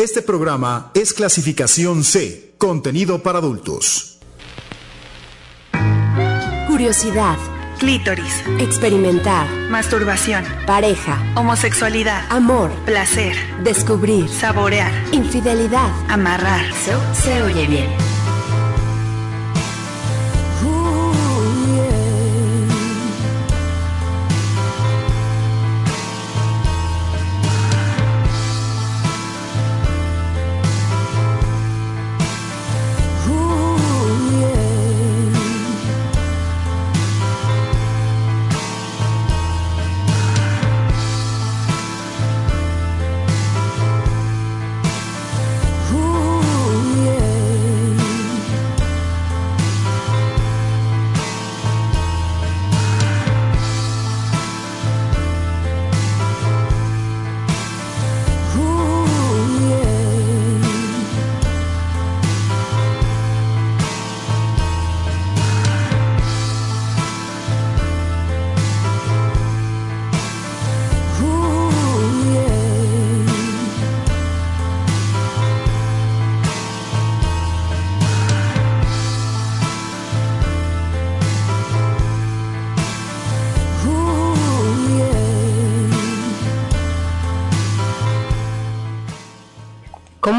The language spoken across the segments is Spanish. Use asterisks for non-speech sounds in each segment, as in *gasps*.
Este programa es clasificación C, contenido para adultos. Curiosidad. Clítoris. Experimentar. Masturbación. Pareja. Homosexualidad. Amor. Placer. Descubrir. Saborear. Infidelidad. Amarrar. se oye bien.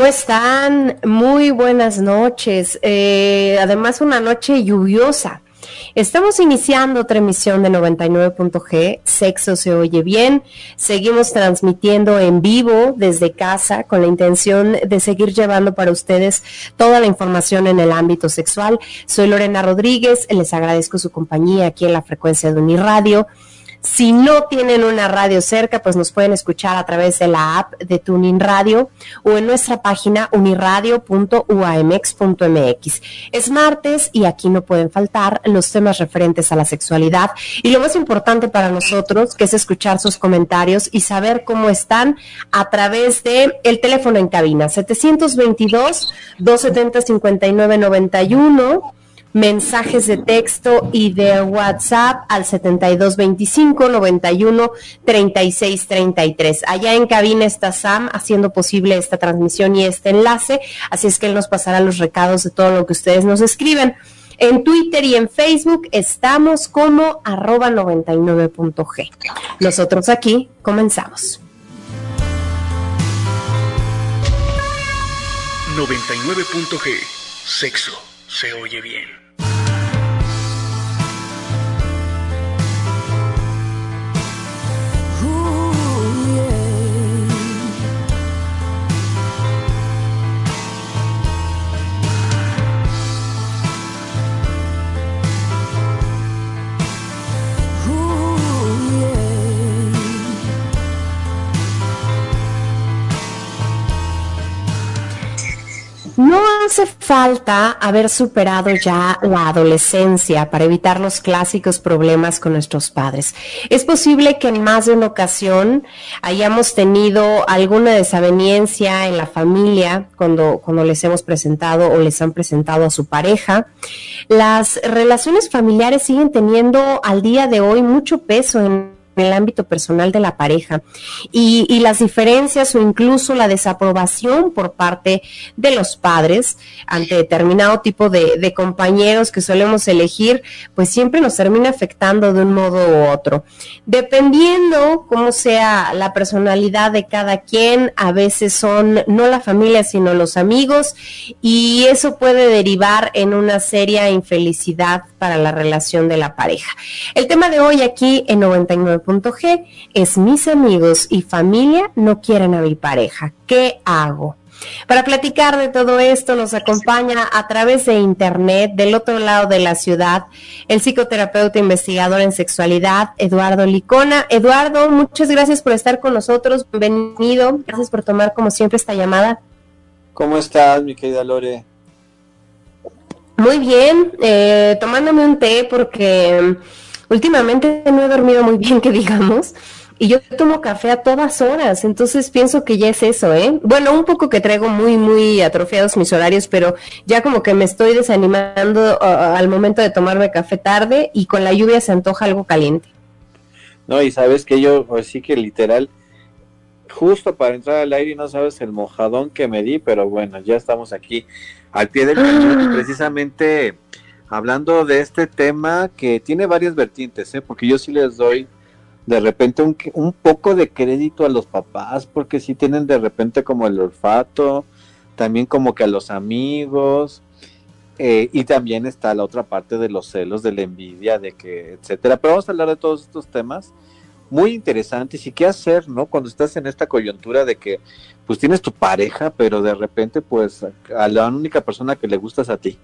¿Cómo están? Muy buenas noches. Eh, además, una noche lluviosa. Estamos iniciando otra emisión de 99.g, Sexo se oye bien. Seguimos transmitiendo en vivo desde casa con la intención de seguir llevando para ustedes toda la información en el ámbito sexual. Soy Lorena Rodríguez, les agradezco su compañía aquí en la frecuencia de Uniradio. Si no tienen una radio cerca, pues nos pueden escuchar a través de la app de Tuning Radio o en nuestra página uniradio.uamx.mx. Es martes y aquí no pueden faltar los temas referentes a la sexualidad y lo más importante para nosotros, que es escuchar sus comentarios y saber cómo están a través de el teléfono en cabina 722 270 5991 mensajes de texto y de WhatsApp al 7225 91 36 33. Allá en cabina está Sam haciendo posible esta transmisión y este enlace, así es que él nos pasará los recados de todo lo que ustedes nos escriben. En Twitter y en Facebook estamos como arroba 99.g. Nosotros aquí comenzamos. 99.g. Sexo se oye bien. No hace falta haber superado ya la adolescencia para evitar los clásicos problemas con nuestros padres. Es posible que en más de una ocasión hayamos tenido alguna desaveniencia en la familia cuando, cuando les hemos presentado o les han presentado a su pareja. Las relaciones familiares siguen teniendo al día de hoy mucho peso en en el ámbito personal de la pareja y, las diferencias o incluso la desaprobación por parte de los padres ante determinado tipo de, compañeros que solemos elegir, pues siempre nos termina afectando de un modo u otro. Dependiendo cómo sea la personalidad de cada quien, a veces son no la familia, sino los amigos y eso puede derivar en una seria infelicidad para la relación de la pareja. El tema de hoy aquí en 99 Es mis amigos y familia no quieren a mi pareja. ¿Qué hago? Para platicar de todo esto nos acompaña a través de internet del otro lado de la ciudad el psicoterapeuta investigador en sexualidad Eduardo Licona. Eduardo, muchas gracias por estar con nosotros. Bienvenido. Gracias por tomar como siempre esta llamada. ¿Cómo estás, mi querida Lore? Muy bien, eh, tomándome un té porque últimamente no he dormido muy bien, que digamos, y yo tomo café a todas horas, entonces pienso que ya es eso, ¿eh? Bueno, un poco que traigo muy, muy atrofiados mis horarios, pero ya como que me estoy desanimando uh, al momento de tomarme café tarde y con la lluvia se antoja algo caliente. No, y sabes que yo, sí que literal, justo para entrar al aire y no sabes el mojadón que me di, pero bueno, ya estamos aquí al pie del cañón, *gasps* precisamente hablando de este tema que tiene varias vertientes, ¿eh? porque yo sí les doy de repente un, un poco de crédito a los papás, porque sí tienen de repente como el olfato, también como que a los amigos, eh, y también está la otra parte de los celos, de la envidia, de que, etcétera. Pero vamos a hablar de todos estos temas muy interesantes y qué hacer, ¿no? Cuando estás en esta coyuntura de que, pues tienes tu pareja, pero de repente, pues, a la única persona que le gustas a ti.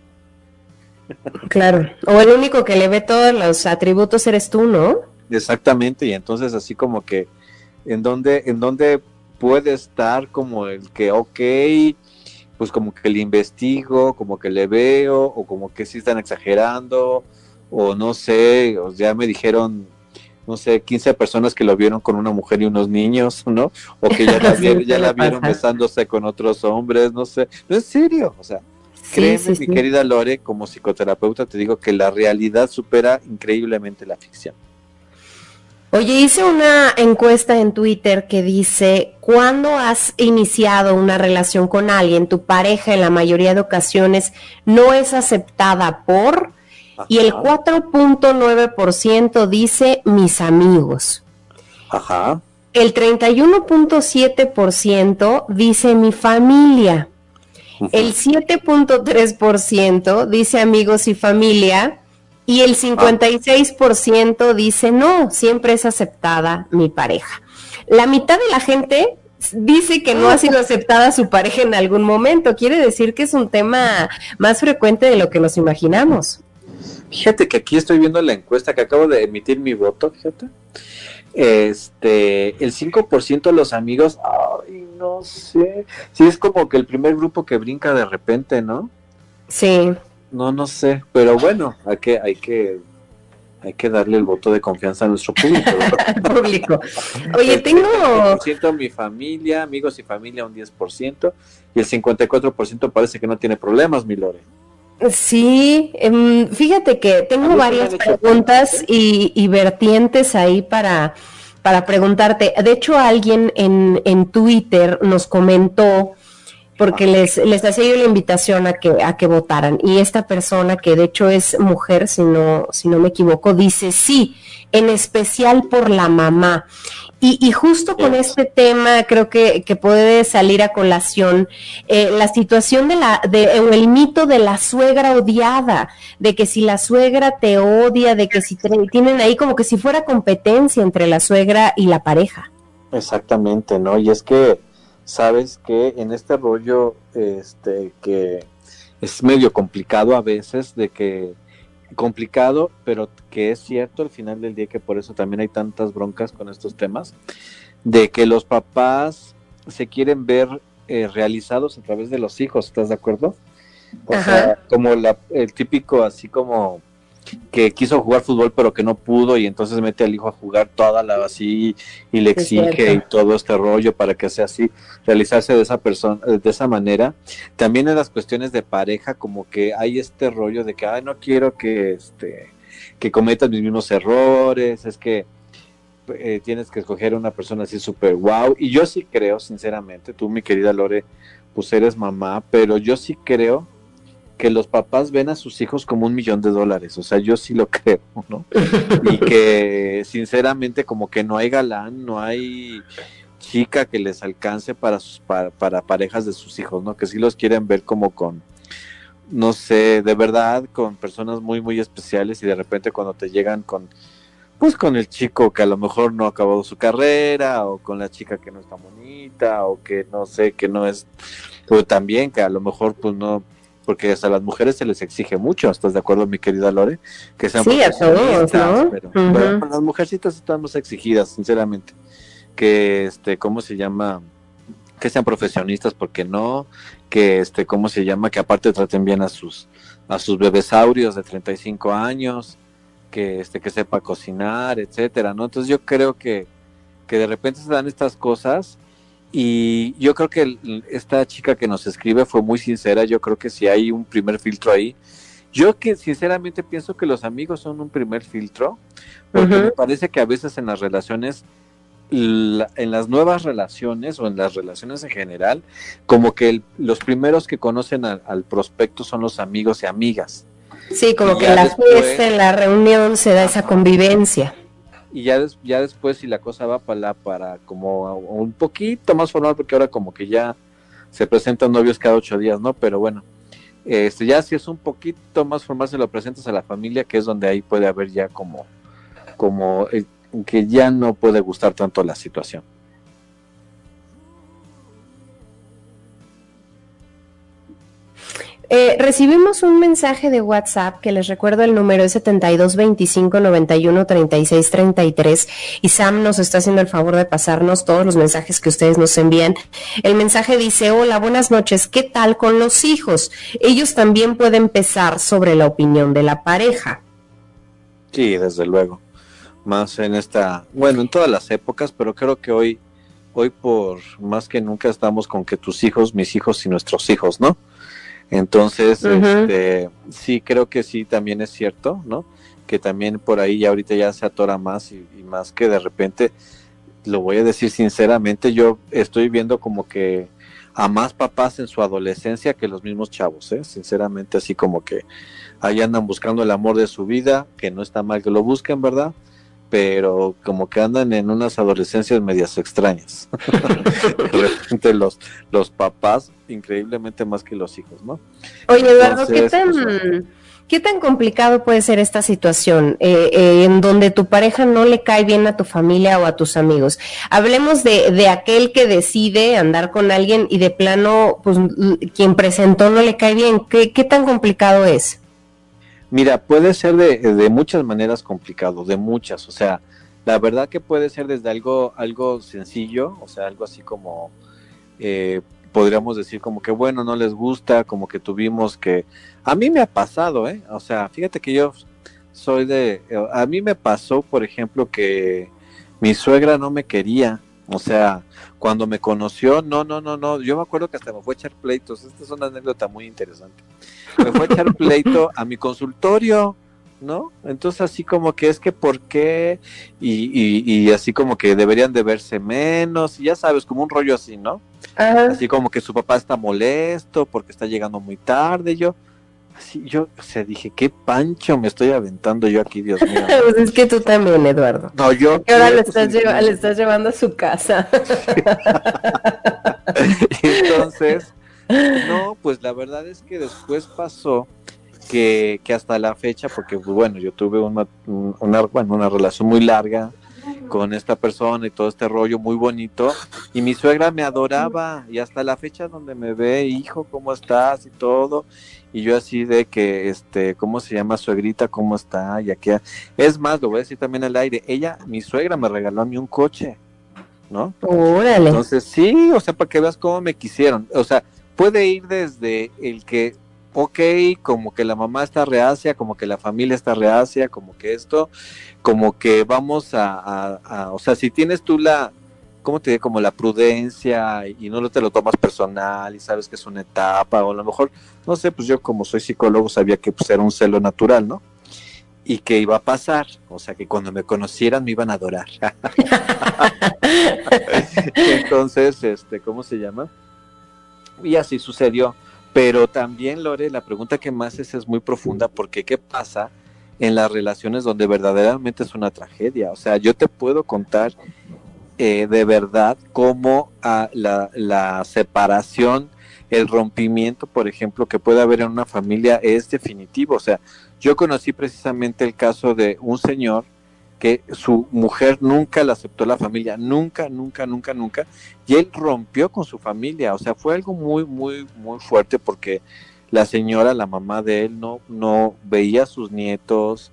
Claro, o el único que le ve todos los atributos eres tú, ¿no? Exactamente, y entonces así como que, en donde, en donde puede estar como el que, ok, pues como que le investigo, como que le veo, o como que sí están exagerando, o no sé, o ya me dijeron, no sé, 15 personas que lo vieron con una mujer y unos niños, *laughs* ¿no? O que ya la, *laughs* vieron, ya la vieron besándose con otros hombres, no sé, no es serio, o sea, créeme, mi querida Lore, como psicoterapeuta te digo que la realidad supera increíblemente la ficción. Oye, hice una encuesta en Twitter que dice, ¿cuándo has iniciado una relación con alguien? Tu pareja en la mayoría de ocasiones no es aceptada por... Y el 4.9% dice mis amigos. Ajá. El 31.7% dice mi familia. El 7.3% dice amigos y familia. Y el 56% dice, no, siempre es aceptada mi pareja. La mitad de la gente dice que no ha sido aceptada su pareja en algún momento. Quiere decir que es un tema más frecuente de lo que nos imaginamos. Fíjate que aquí estoy viendo la encuesta que acabo de emitir mi voto, fíjate. Este, el 5% de los amigos, no sé. Sí, es como que el primer grupo que brinca de repente, ¿no? Sí. No, no sé, pero bueno, hay que, hay que, hay que darle el voto de confianza a nuestro público. *laughs* público. Oye, tengo... Siento mi familia, amigos y familia un 10%, y el 54% parece que no tiene problemas, mi Lore. Sí, em, fíjate que tengo varias preguntas y, y, vertientes ahí para, para preguntarte. De hecho, alguien en, en Twitter nos comentó porque les, les hacía yo la invitación a que, a que votaran. Y esta persona, que de hecho es mujer, si no, si no me equivoco, dice sí, en especial por la mamá. Y, y justo con este tema creo que, que puede salir a colación eh, la situación de la, de, el mito de la suegra odiada, de que si la suegra te odia, de que si tienen ahí como que si fuera competencia entre la suegra y la pareja. Exactamente, ¿no? Y es que sabes que en este rollo, este, que es medio complicado a veces, de que complicado, pero que es cierto al final del día que por eso también hay tantas broncas con estos temas, de que los papás se quieren ver eh, realizados a través de los hijos, ¿estás de acuerdo? O sea, como la, el típico así como que quiso jugar fútbol pero que no pudo y entonces mete al hijo a jugar toda la así y le exige y todo este rollo para que sea así, realizarse de esa persona, de esa manera. También en las cuestiones de pareja como que hay este rollo de que ay no quiero que este que cometas mis mismos errores, es que eh, tienes que escoger una persona así súper wow y yo sí creo sinceramente, tú mi querida Lore, pues eres mamá, pero yo sí creo que los papás ven a sus hijos como un millón de dólares, o sea, yo sí lo *laughs* creo, ¿no? Y que sinceramente como que no hay galán, no hay chica que les alcance para, sus, para, parejas de sus hijos, ¿no? Que sí los quieren ver como con, no sé, de verdad, con personas muy, muy especiales y de repente cuando te llegan con, pues con el chico que a lo mejor no ha acabado su carrera o con la chica que no está bonita o que no sé, que no es, pero también que a lo mejor pues no porque hasta a las mujeres se les exige mucho, ¿estás de acuerdo, mi querida Lore? Que sean sí, a todos, ¿no? Pero, las mujercitas estamos exigidas, sinceramente. Que, este, ¿cómo se llama? Que sean profesionistas, porque no, que, este, ¿cómo se llama? Que aparte traten bien a sus, a sus bebesaurios de 35 años, que, este, que sepa cocinar, etcétera, ¿no? Entonces yo creo que, que de repente se dan estas cosas y yo creo que esta chica que nos escribe fue muy sincera, yo creo que si hay un primer filtro ahí. Yo que sinceramente pienso que los amigos son un primer filtro, porque me parece que a veces en las relaciones en las nuevas relaciones o en las relaciones en general, como que los primeros que conocen al prospecto son los amigos y amigas. Sí, como que en la fiesta, en la reunión se da esa convivencia. Y ya, ya después si la cosa va para la, para como un poquito más formal, porque ahora como que ya se presentan novios cada ocho días, ¿no? Pero bueno, este, ya si es un poquito más formal se lo presentas a la familia, que es donde ahí puede haber ya como, como el, que ya no puede gustar tanto la situación. Eh, recibimos un mensaje de WhatsApp que les recuerdo el número es 72 25 91 36 33 y Sam nos está haciendo el favor de pasarnos todos los mensajes que ustedes nos envían. El mensaje dice, hola, buenas noches, ¿qué tal con los hijos? Ellos también pueden pesar sobre la opinión de la pareja. Sí, desde luego más en esta, bueno, en todas las épocas, pero creo que hoy, hoy por más que nunca estamos con que tus hijos, mis hijos y nuestros hijos, ¿no? Entonces, este, sí, creo que sí, también es cierto, ¿no? Que también por ahí ya ahorita ya se atora más y, más que de repente, lo voy a decir sinceramente, yo estoy viendo como que a más papás en su adolescencia que los mismos chavos, ¿eh? Sinceramente, así como que ahí andan buscando el amor de su vida, que no está mal que lo busquen, ¿verdad? Pero como que andan en unas adolescencias medias extrañas. *laughs* de repente los, los papás, increíblemente más que los hijos, ¿no? Oye, Eduardo, ¿qué tan, pues, ¿qué tan complicado puede ser esta situación eh, eh, en donde tu pareja no le cae bien a tu familia o a tus amigos? Hablemos de, de aquel que decide andar con alguien y de plano, pues quien presentó no le cae bien. ¿Qué, qué tan complicado es? Mira, puede ser de, de, muchas maneras complicado, de muchas. O sea, la verdad que puede ser desde algo, algo sencillo, o sea, algo así como, eh, podríamos decir como que bueno, no les gusta, como que tuvimos que... A mí me ha pasado, ¿eh? O sea, fíjate que yo soy de... A mí me pasó, por ejemplo, que mi suegra no me quería. O sea, cuando me conoció, no, no, no, no. Yo me acuerdo que hasta me fue a echar pleitos. Esta es una anécdota muy interesante me fue a echar pleito a mi consultorio, ¿no? Entonces así como que es que por qué y, y, así como que deberían de verse menos, y ya sabes, como un rollo así, ¿no? Así como que su papá está molesto porque está llegando muy tarde, yo así yo, o sea, dije, qué pancho me estoy aventando yo aquí, Dios mío. *laughs* pues es que tú también, Eduardo. No, yo. ahora le estás, le estás llevando a su casa. *laughs* Entonces, no, pues la verdad es que después pasó que, que hasta la fecha, porque pues, bueno, yo tuve una, una, bueno, una relación muy larga con esta persona y todo este rollo muy bonito y mi suegra me adoraba y hasta la fecha donde me ve, hijo, ¿cómo estás? y todo y yo así de que, este, ¿cómo se llama suegrita? ¿Cómo está? Y aquí, es más, lo voy a decir también al aire, ella, mi suegra me regaló a mí un coche, ¿no? Órale. Entonces, sí, o sea, para que veas cómo me quisieron, o sea, puede ir desde el que, ok, como que la mamá está reacia, como que la familia está reacia, como que esto, como que vamos a, o sea, si tienes tú la, ¿cómo te digo? Como la prudencia y no te lo tomas personal y sabes que es una etapa, o a lo mejor, no sé, pues yo como soy psicólogo sabía que pues era un celo natural, ¿no? Y que iba a pasar, o sea, que cuando me conocieran me iban a adorar. *laughs* *laughs* Entonces, este, ¿cómo se llama? Y así sucedió. Pero también, Lore, la pregunta que más es es muy profunda porque ¿qué pasa en las relaciones donde verdaderamente es una tragedia? O sea, yo te puedo contar eh, de verdad cómo ah, la, la separación, el rompimiento, por ejemplo, que puede haber en una familia es definitivo. O sea, yo conocí precisamente el caso de un señor que su mujer nunca la aceptó la familia, nunca, nunca, nunca, nunca, y él rompió con su familia, o sea, fue algo muy, muy, muy fuerte porque la señora, la mamá de él, no, no veía a sus nietos,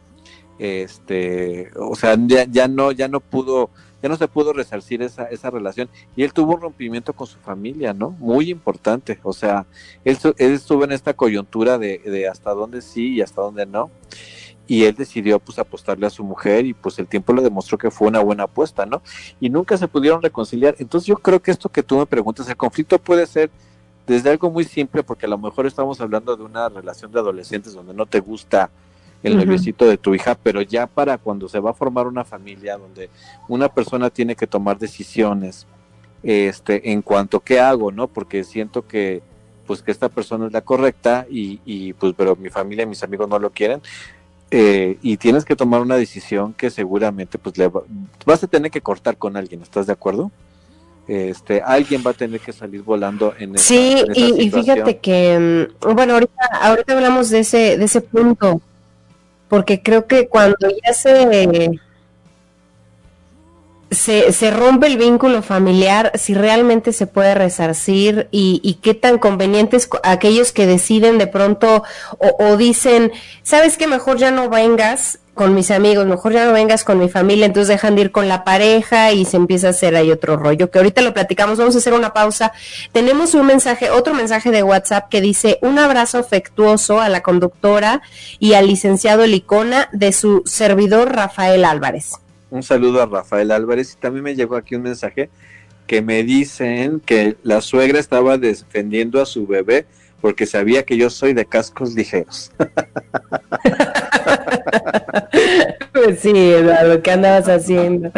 este, o sea, ya, no, ya no pudo, ya no se pudo resarcir esa, esa relación, y él tuvo un rompimiento con su familia, ¿no? Muy importante, o sea, él, él estuvo en esta coyuntura de, de hasta dónde sí y hasta dónde no y él decidió pues apostarle a su mujer y pues el tiempo le demostró que fue una buena apuesta, ¿no? Y nunca se pudieron reconciliar. Entonces yo creo que esto que tú me preguntas, el conflicto puede ser desde algo muy simple, porque a lo mejor estamos hablando de una relación de adolescentes donde no te gusta el noviecito de tu hija, pero ya para cuando se va a formar una familia donde una persona tiene que tomar decisiones este, en cuanto a qué hago, ¿no? Porque siento que pues que esta persona es la correcta y, y pues pero mi familia y mis amigos no lo quieren, eh, y tienes que tomar una decisión que seguramente pues le vas a tener que cortar con alguien, ¿estás de acuerdo? Este, alguien va a tener que salir volando en esa, Sí, y, fíjate que, mm, bueno, ahorita, ahorita hablamos de ese, de ese punto, porque creo que cuando ya se se, se, rompe el vínculo familiar, si realmente se puede resarcir y, y qué tan convenientes aquellos que deciden de pronto o, o, dicen, sabes que mejor ya no vengas con mis amigos, mejor ya no vengas con mi familia, entonces dejan de ir con la pareja y se empieza a hacer ahí otro rollo, que ahorita lo platicamos, vamos a hacer una pausa. Tenemos un mensaje, otro mensaje de WhatsApp que dice un abrazo afectuoso a la conductora y al licenciado Licona de su servidor Rafael Álvarez un saludo a Rafael Álvarez y también me llegó aquí un mensaje que me dicen que la suegra estaba defendiendo a su bebé porque sabía que yo soy de cascos ligeros. *laughs* pues *laughs* sí, Eduardo, ¿qué andabas haciendo?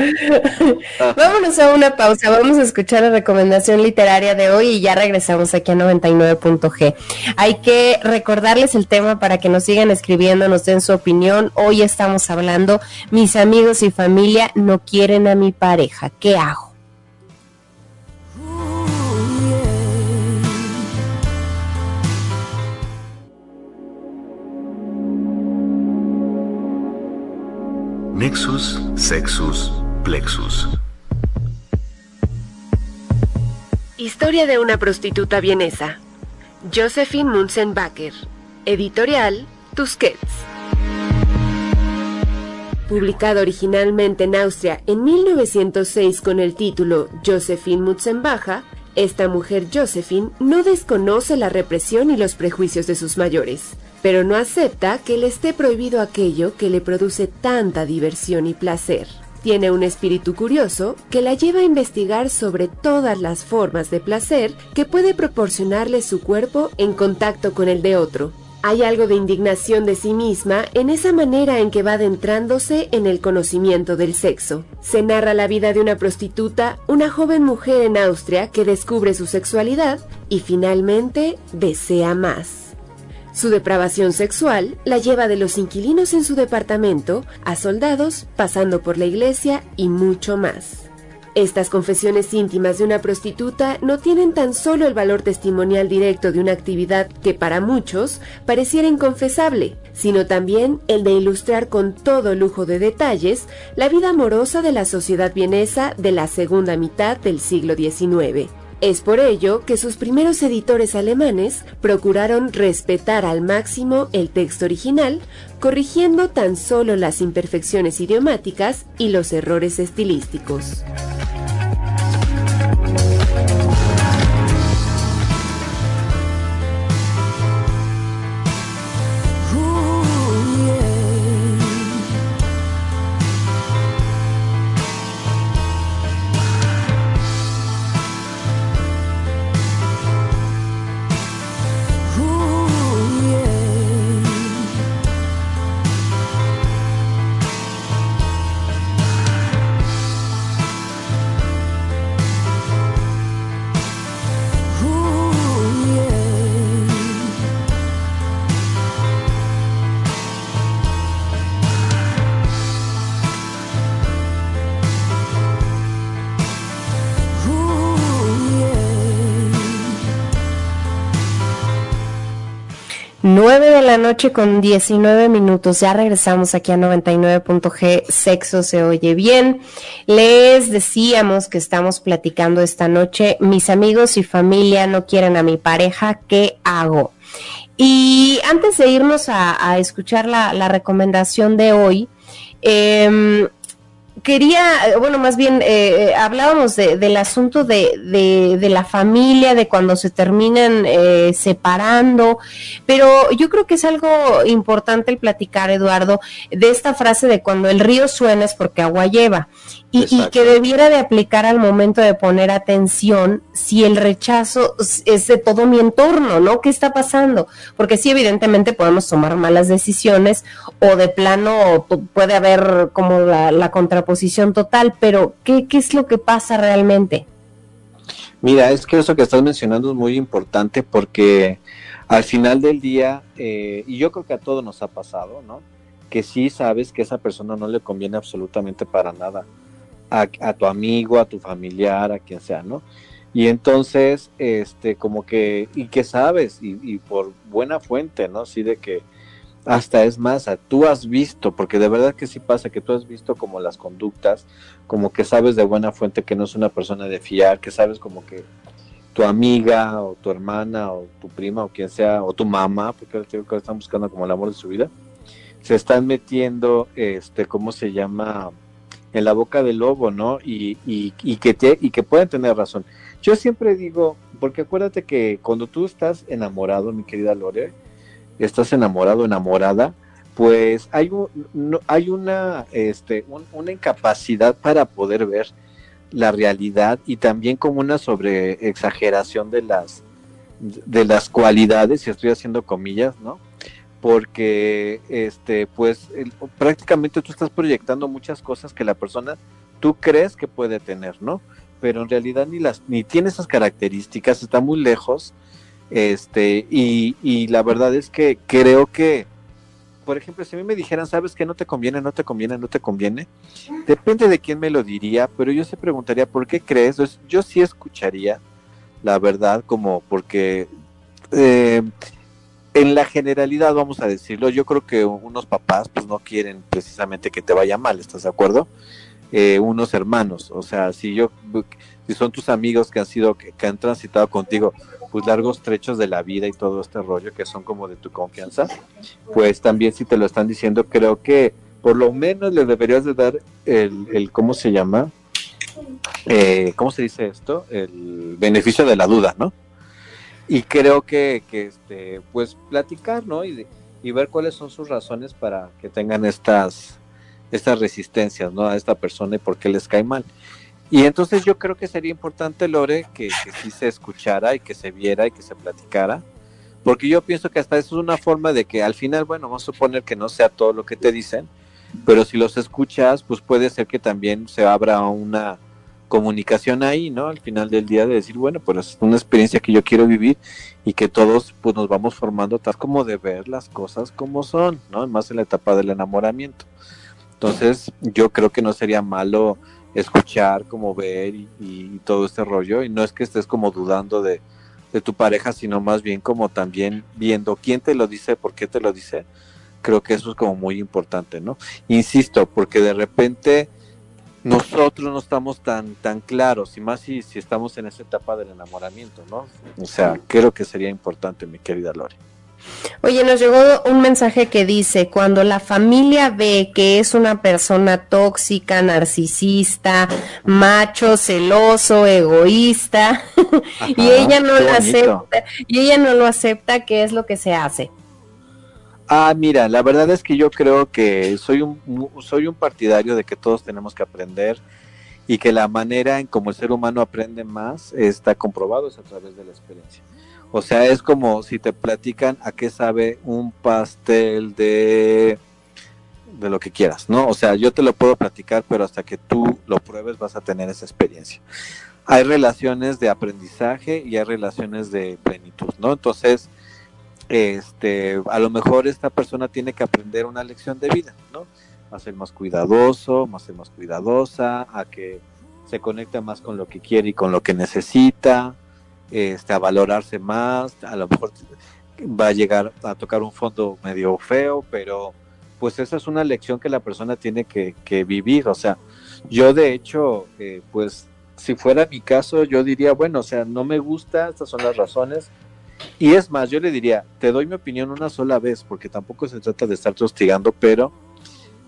Vámonos a una pausa, vamos a escuchar la recomendación literaria de hoy y ya regresamos aquí a 99.g. Hay que recordarles el tema para que nos sigan escribiendo, nos den su opinión. Hoy estamos hablando, mis amigos y familia no quieren a mi pareja, ¿qué hago? Nexus Sexus Plexus. Historia de una prostituta vienesa. Josephine Munzenbacher. Editorial Tusquets. Publicado originalmente en Austria en 1906 con el título Josephine Mutzenbacher, esta mujer Josephine no desconoce la represión y los prejuicios de sus mayores pero no acepta que le esté prohibido aquello que le produce tanta diversión y placer. Tiene un espíritu curioso que la lleva a investigar sobre todas las formas de placer que puede proporcionarle su cuerpo en contacto con el de otro. Hay algo de indignación de sí misma en esa manera en que va adentrándose en el conocimiento del sexo. Se narra la vida de una prostituta, una joven mujer en Austria que descubre su sexualidad y finalmente desea más. Su depravación sexual la lleva de los inquilinos en su departamento a soldados, pasando por la iglesia y mucho más. Estas confesiones íntimas de una prostituta no tienen tan solo el valor testimonial directo de una actividad que para muchos pareciera inconfesable, sino también el de ilustrar con todo lujo de detalles la vida amorosa de la sociedad vienesa de la segunda mitad del siglo XIX. Es por ello que sus primeros editores alemanes procuraron respetar al máximo el texto original, corrigiendo tan solo las imperfecciones idiomáticas y los errores estilísticos. La noche con 19 minutos. Ya regresamos aquí a 99.g. Sexo se oye bien. Les decíamos que estamos platicando esta noche. Mis amigos y familia no quieren a mi pareja. ¿Qué hago? Y antes de irnos a, escuchar la, recomendación de hoy, em, quería, eh, bueno, más bien eh, hablábamos del asunto de, de, la familia, de cuando se terminan separando, pero yo creo que es algo importante el platicar, Eduardo, de esta frase de cuando el río suena es porque agua lleva y, que debiera de aplicar al momento de poner atención si el rechazo es de todo mi entorno, ¿no? ¿Qué está pasando? Porque sí, evidentemente podemos tomar malas decisiones o de plano puede haber como la, contraposición total, pero ¿qué, ¿qué es lo que pasa realmente? Mira, es que eso que estás mencionando es muy importante porque al final del día, eh, y yo creo que a todos nos ha pasado, ¿no? Que sí sabes que esa persona no le conviene absolutamente para nada a, tu amigo, a tu familiar, a quien sea, ¿no? Y entonces, este, como que, y que sabes, y, por buena fuente, ¿no? Sí, de que hasta es más, tú has visto, porque de verdad que sí pasa, que tú has visto como las conductas, como que sabes de buena fuente que no es una persona de fiar, que sabes como que tu amiga o tu hermana o tu prima o quien sea, o tu mamá, porque ahora están buscando como el amor de su vida, se están metiendo, este, ¿cómo se llama? En la boca del lobo, ¿no? Y, y, que te, y que pueden tener razón. Yo siempre digo, porque acuérdate que cuando tú estás enamorado, mi querida Lore, estás enamorado, enamorada, pues hay, un, hay una, este, una incapacidad para poder ver la realidad y también como una sobre exageración de las de las cualidades, y estoy haciendo comillas, ¿no? Porque este pues prácticamente tú estás proyectando muchas cosas que la persona tú crees que puede tener, ¿no? Pero en realidad ni las ni tiene esas características, está muy lejos. Este, y, y la verdad es que creo que por ejemplo, si a mí me dijeran, ¿sabes qué no te conviene, no te conviene, no te conviene? Depende de quién me lo diría, pero yo se preguntaría, ¿por qué crees? yo sí escucharía, la verdad, como porque eh, en la generalidad, vamos a decirlo, yo creo que unos papás pues no quieren precisamente que te vaya mal, ¿estás de acuerdo? Eh, unos hermanos, o sea, si yo, si son tus amigos que han sido, que, han transitado contigo, pues largos trechos de la vida y todo este rollo que son como de tu confianza, pues también si te lo están diciendo, creo que por lo menos le deberías de dar el, el ¿cómo se llama? Eh, ¿Cómo se dice esto? El beneficio de la duda, ¿no? Y creo que, que este, pues platicar, ¿no? Y, y ver cuáles son sus razones para que tengan estas, estas resistencias, ¿no? A esta persona y por qué les cae mal. Y entonces yo creo que sería importante, Lore, que, que sí se escuchara y que se viera y que se platicara, porque yo pienso que hasta eso es una forma de que al final, bueno, vamos a suponer que no sea todo lo que te dicen, pero si los escuchas, pues puede ser que también se abra una, comunicación ahí, ¿no? Al final del día de decir, bueno, pues es una experiencia que yo quiero vivir y que todos pues nos vamos formando tal como de ver las cosas como son, ¿no? Más en la etapa del enamoramiento. Entonces, yo creo que no sería malo escuchar, como ver y, todo este rollo, y no es que estés como dudando de, de tu pareja, sino más bien como también viendo quién te lo dice, por qué te lo dice. Creo que eso es como muy importante, ¿no? Insisto, porque de repente nosotros no estamos tan tan claros y más si, si estamos en esa etapa del enamoramiento, ¿no? O sea, creo que sería importante, mi querida Lore. Oye, nos llegó un mensaje que dice, cuando la familia ve que es una persona tóxica, narcisista, macho, celoso, egoísta, *laughs* y ella no lo acepta, y ella no lo acepta, ¿qué es lo que se hace? Ah, mira, la verdad es que yo creo que soy un, soy un partidario de que todos tenemos que aprender y que la manera en como el ser humano aprende más está comprobado es a través de la experiencia. O sea, es como si te platican a qué sabe un pastel de de lo que quieras, ¿no? O sea, yo te lo puedo platicar, pero hasta que tú lo pruebes vas a tener esa experiencia. Hay relaciones de aprendizaje y hay relaciones de plenitud, ¿no? Entonces, este, a lo mejor esta persona tiene que aprender una lección de vida, ¿no? A ser más cuidadoso, a ser más cuidadosa, a que se conecte más con lo que quiere y con lo que necesita, este, a valorarse más, a lo mejor va a llegar a tocar un fondo medio feo, pero pues esa es una lección que la persona tiene que, vivir, o sea, yo de hecho, eh, pues si fuera mi caso, yo diría, bueno, o sea, no me gusta, estas son las razones, y es más, yo le diría, te doy mi opinión una sola vez, porque tampoco se trata de estar hostigando, pero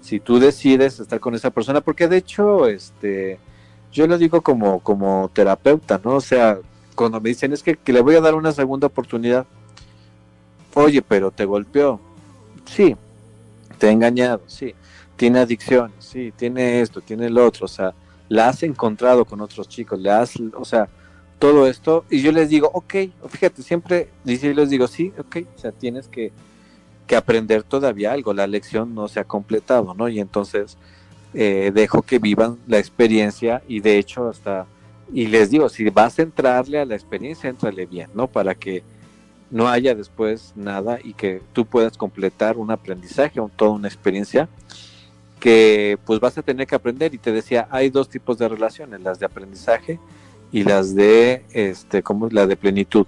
si tú decides estar con esa persona, porque de hecho, este, yo lo digo como, como terapeuta, ¿no? O sea, cuando me dicen es que, que le voy a dar una segunda oportunidad, oye, pero te golpeó, sí, te ha engañado, sí, tiene adicciones, sí, tiene esto, tiene lo otro, o sea, la has encontrado con otros chicos, le has, o sea, todo esto, y yo les digo, ok, fíjate, siempre, les digo, sí, ok, o sea, tienes que, que aprender todavía algo, la lección no se ha completado, ¿no? Y entonces eh, dejo que vivan la experiencia y de hecho hasta, y les digo, si vas a entrarle a la experiencia, entrale bien, ¿no? Para que no haya después nada y que tú puedas completar un aprendizaje, o toda una experiencia que pues vas a tener que aprender y te decía, hay dos tipos de relaciones, las de aprendizaje y las de, este, como la de plenitud.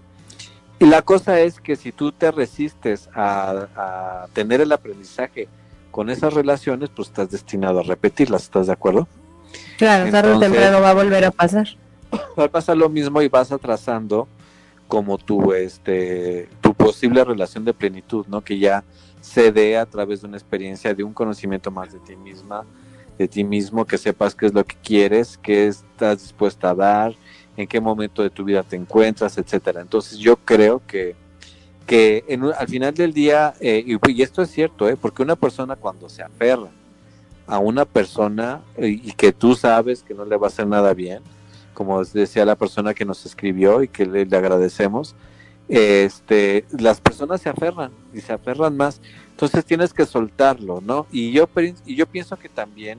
Y la cosa es que si tú te resistes a, tener el aprendizaje con esas relaciones, pues estás destinado a repetirlas, ¿estás de acuerdo? Claro, tarde o temprano va a volver a pasar. *coughs* Va a pasar lo mismo y vas atrasando como tu, este, tu posible relación de plenitud, ¿no? Que ya se dé a través de una experiencia, de un conocimiento más de ti misma, de ti mismo, que sepas qué es lo que quieres, qué estás dispuesta a dar, en qué momento de tu vida te encuentras, etcétera. Entonces yo creo que, que en, al final del día, eh, y, esto es cierto, eh, porque una persona cuando se aferra a una persona y, que tú sabes que no le va a hacer nada bien, como decía la persona que nos escribió y que le, agradecemos, este, las personas se aferran y se aferran más. Entonces tienes que soltarlo, ¿no? Y yo, y yo pienso que también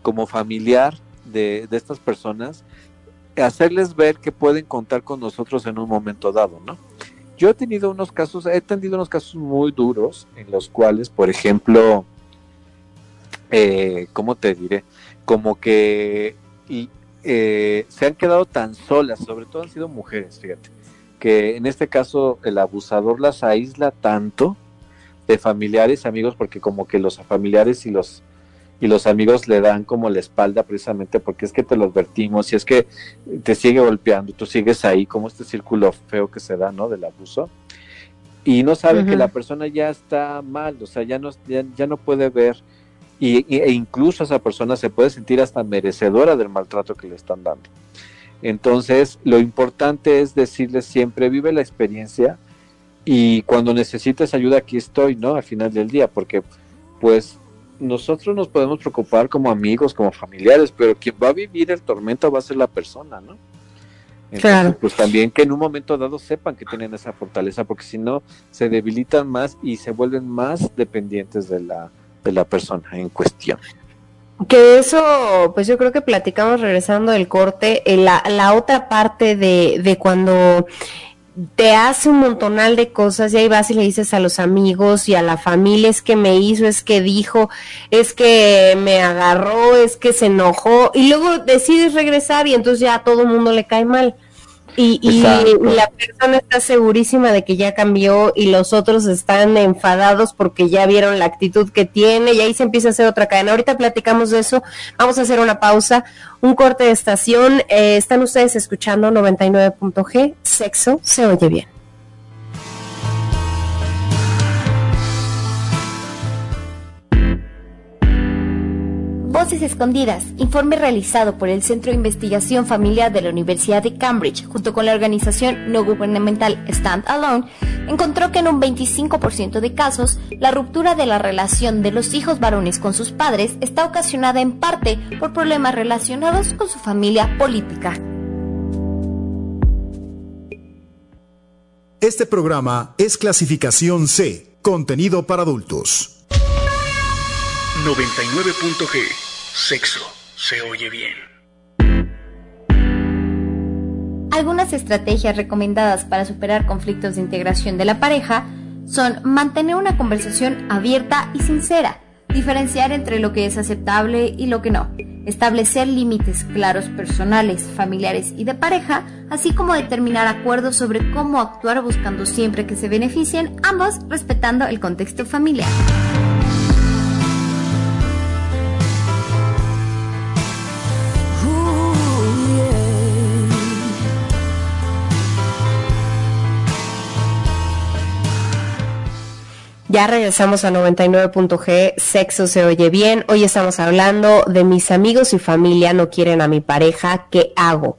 como familiar de, de estas personas, hacerles ver que pueden contar con nosotros en un momento dado, ¿no? Yo he tenido unos casos, he tenido unos casos muy duros en los cuales, por ejemplo, eh, ¿cómo te diré? Como que eh, se han quedado tan solas, sobre todo han sido mujeres, fíjate, que en este caso el abusador las aísla tanto de familiares, amigos, porque como que los familiares y los y los amigos le dan como la espalda precisamente porque es que te lo advertimos y es que te sigue golpeando, tú sigues ahí como este círculo feo que se da, ¿no? Del abuso. Y no sabe que la persona ya está mal, o sea, ya no, ya, no puede ver y, e incluso esa persona se puede sentir hasta merecedora del maltrato que le están dando. Entonces, lo importante es decirle siempre, vive la experiencia y cuando necesites ayuda aquí estoy, ¿no? Al final del día, porque pues nosotros nos podemos preocupar como amigos, como familiares, pero quien va a vivir el tormento va a ser la persona, ¿no? claro. Pues también que en un momento dado sepan que tienen esa fortaleza, porque si no, se debilitan más y se vuelven más dependientes de la, de la persona en cuestión. Que eso, pues yo creo que platicamos regresando del corte, eh, la, la otra parte de, de cuando te hace un montonal de cosas y ahí vas y le dices a los amigos y a la familia es que me hizo, es que dijo, es que me agarró, es que se enojó y luego decides regresar y entonces ya a todo el mundo le cae mal. Y, y, la persona está segurísima de que ya cambió y los otros están enfadados porque ya vieron la actitud que tiene y ahí se empieza a hacer otra cadena. Ahorita platicamos de eso, vamos a hacer una pausa, un corte de estación. Eh, están ustedes escuchando 99.g, sexo se oye bien. Voces Escondidas, informe realizado por el Centro de Investigación Familiar de la Universidad de Cambridge, junto con la organización no gubernamental Stand Alone, encontró que en un 25% de casos, la ruptura de la relación de los hijos varones con sus padres está ocasionada en parte por problemas relacionados con su familia política. Este programa es clasificación C, contenido para adultos. 99.g. Sexo. Se oye bien. Algunas estrategias recomendadas para superar conflictos de integración de la pareja son mantener una conversación abierta y sincera, diferenciar entre lo que es aceptable y lo que no, establecer límites claros personales, familiares y de pareja, así como determinar acuerdos sobre cómo actuar buscando siempre que se beneficien ambos respetando el contexto familiar. Ya regresamos a 99.g, sexo se oye bien. Hoy estamos hablando de mis amigos y familia no quieren a mi pareja, ¿qué hago?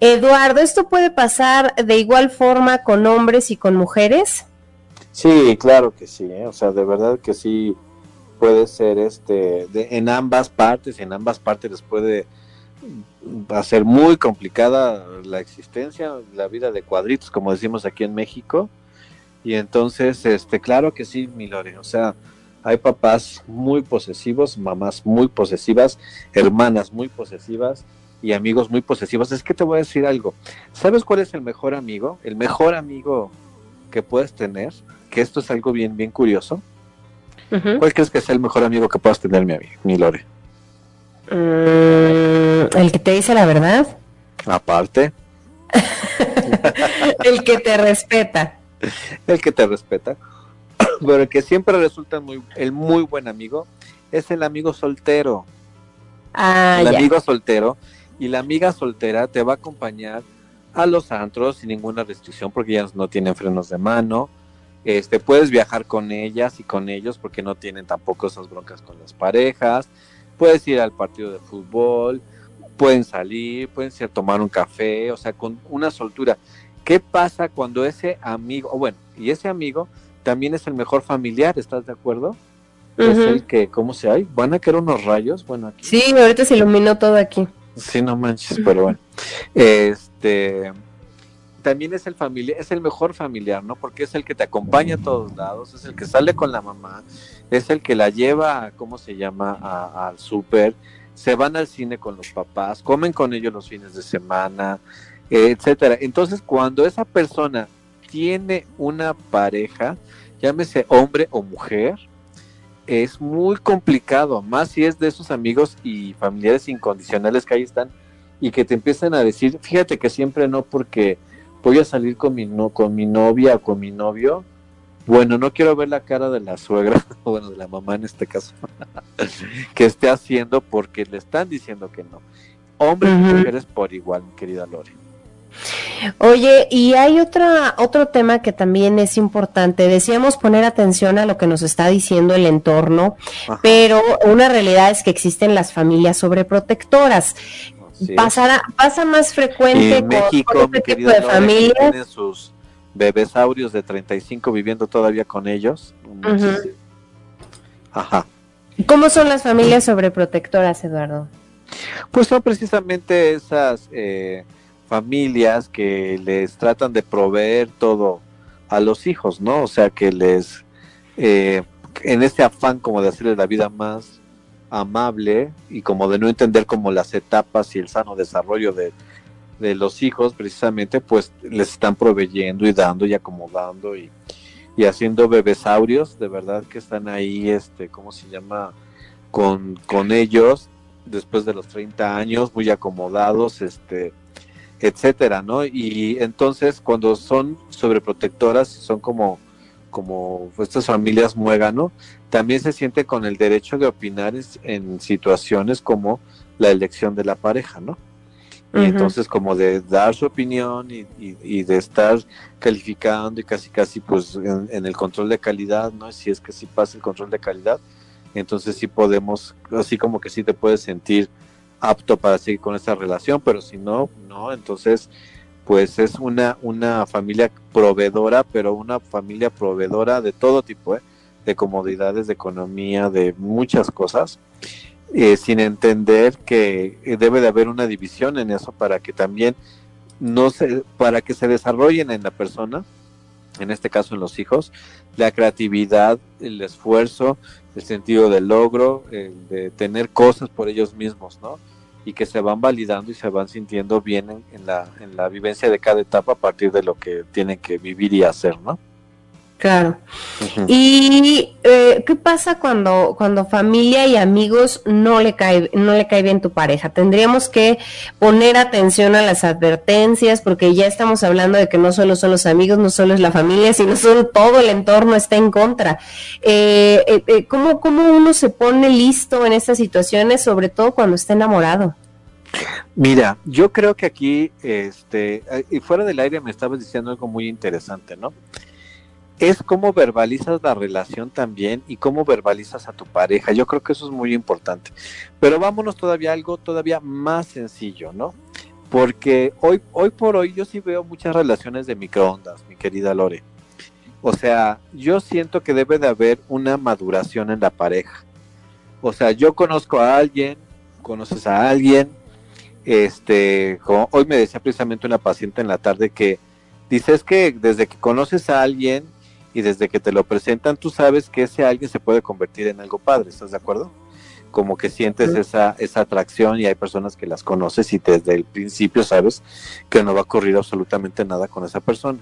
Eduardo, ¿esto puede pasar de igual forma con hombres y con mujeres? Sí, claro que sí, ¿eh? o sea, de verdad que sí puede ser este de, en ambas partes, en ambas partes les puede hacer muy complicada la existencia, la vida de cuadritos, como decimos aquí en México. Y entonces, este, claro que sí, mi Lore, o sea, hay papás muy posesivos, mamás muy posesivas, hermanas muy posesivas y amigos muy posesivos. Es que te voy a decir algo. ¿Sabes cuál es el mejor amigo? El mejor amigo que puedes tener, que esto es algo bien, bien curioso. ¿Cuál crees que es el mejor amigo que puedas tener, mi, mi Lore? Mm, el que te dice la verdad. Aparte. *laughs* el que te respeta. *laughs* El que te respeta. *coughs* Pero el que siempre resulta muy, el muy buen amigo es el amigo soltero. Ah, el amigo soltero y la amiga soltera te va a acompañar a los antros sin ninguna restricción porque ellas no tienen frenos de mano. Este, puedes viajar con ellas y con ellos porque no tienen tampoco esas broncas con las parejas. Puedes ir al partido de fútbol, pueden salir, pueden ir a tomar un café, o sea, con una soltura. ¿Qué pasa cuando ese amigo, bueno, y ese amigo también es el mejor familiar, ¿estás de acuerdo? Es el que, ¿cómo se hay? ¿Van a querer unos rayos? Bueno, aquí. Sí, ahorita se iluminó todo aquí. Sí, no manches, pero bueno. Este también es el familia, es el mejor familiar, ¿no? Porque es el que te acompaña a todos lados, es el que sale con la mamá, es el que la lleva, ¿cómo se llama?, al súper, se van al cine con los papás, comen con ellos los fines de semana, etcétera. Entonces, cuando esa persona tiene una pareja, llámese hombre o mujer, es muy complicado, más si es de esos amigos y familiares incondicionales que ahí están y que te empiezan a decir, fíjate que siempre no porque voy a salir con mi no, con mi novia o con mi novio. Bueno, no quiero ver la cara de la suegra, *laughs* bueno, de la mamá en este caso, *laughs* que esté haciendo porque le están diciendo que no. Hombres y mujeres por igual, mi querida Lore. Oye, y hay otra, otro tema que también es importante. Decíamos poner atención a lo que nos está diciendo el entorno, pero una realidad es que existen las familias sobreprotectoras. Pasará, pasa más frecuente con, México, este tipo de familias. Tienen sus bebesaurios de 35 viviendo todavía con ellos. Ajá. ¿Cómo son las familias sobreprotectoras, Eduardo? Pues son precisamente esas eh, familias que les tratan de proveer todo a los hijos, ¿no? O sea, que les, eh, en este afán como de hacerles la vida más amable y como de no entender como las etapas y el sano desarrollo de, de los hijos, precisamente, pues les están proveyendo y dando y acomodando y, y haciendo bebesaurios, de verdad que están ahí, este, ¿cómo se llama? Con, con ellos después de los 30 años, muy acomodados, este, etcétera, ¿no? Y entonces cuando son sobreprotectoras, son como, como estas familias muégano, también se siente con el derecho de opinar en situaciones como la elección de la pareja, ¿no? Y entonces como de dar su opinión y, y, de estar calificando y casi casi pues en, en, el control de calidad, ¿no? Si es que sí pasa el control de calidad, entonces sí podemos, así como que sí te puedes sentir apto para seguir con esa relación, pero si no, no, entonces pues es una, una familia proveedora, pero una familia proveedora de todo tipo, ¿eh? de comodidades, de economía, de muchas cosas, eh, sin entender que debe de haber una división en eso para que también no se, para que se desarrollen en la persona, en este caso en los hijos, la creatividad, el esfuerzo, el sentido del logro, de tener cosas por ellos mismos, ¿no? Y que se van validando y se van sintiendo bien en, la, en la vivencia de cada etapa a partir de lo que tienen que vivir y hacer, ¿no? Claro. ¿Y eh, qué pasa cuando, cuando familia y amigos no le cae, no le cae bien tu pareja? Tendríamos que poner atención a las advertencias, porque ya estamos hablando de que no solo son los amigos, no solo es la familia, sino solo todo el entorno está en contra. Eh, eh, ¿cómo, ¿Cómo uno se pone listo en estas situaciones, sobre todo cuando está enamorado? Mira, yo creo que aquí, este, y fuera del aire me estabas diciendo algo muy interesante, ¿no? Es cómo verbalizas la relación también y cómo verbalizas a tu pareja. Yo creo que eso es muy importante. Pero vámonos todavía a algo todavía más sencillo, ¿no? Porque hoy, hoy por hoy yo sí veo muchas relaciones de microondas, mi querida Lore. O sea, yo siento que debe de haber una maduración en la pareja. O sea, yo conozco a alguien, conoces a alguien, este, hoy me decía precisamente una paciente en la tarde que dice es que desde que conoces a alguien y desde que te lo presentan, tú sabes que ese alguien se puede convertir en algo padre, ¿estás de acuerdo? Como que sientes esa, esa atracción y hay personas que las conoces y desde el principio sabes que no va a ocurrir absolutamente nada con esa persona.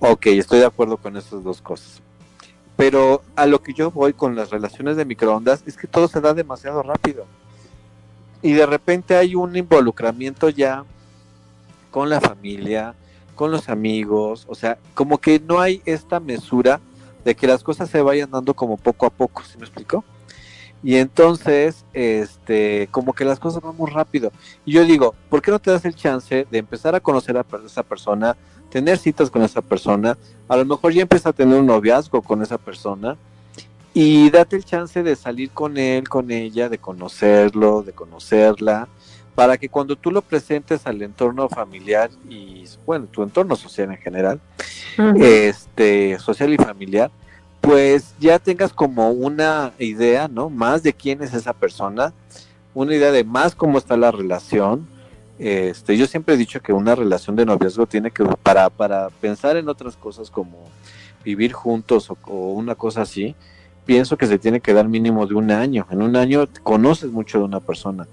Ok, estoy de acuerdo con esas dos cosas. Pero a lo que yo voy con las relaciones de microondas es que todo se da demasiado rápido. Y de repente hay un involucramiento ya con la familia, con los amigos, o sea, como que no hay esta mesura de que las cosas se vayan dando como poco a poco, ¿sí me explico? Y entonces, este, como que las cosas van muy rápido. Y yo digo, ¿por qué no te das el chance de empezar a conocer a esa persona, tener citas con esa persona, a lo mejor ya empieza a tener un noviazgo con esa persona y date el chance de salir con él, con ella, de conocerlo, de conocerla, para que cuando tú lo presentes al entorno familiar y, bueno, tu entorno social en general, este, social y familiar, pues ya tengas como una idea, ¿no? Más de quién es esa persona, una idea de más cómo está la relación, este, yo siempre he dicho que una relación de noviazgo tiene que, para, para pensar en otras cosas como vivir juntos o, una cosa así, pienso que se tiene que dar mínimo de un año. En un año conoces mucho de una persona,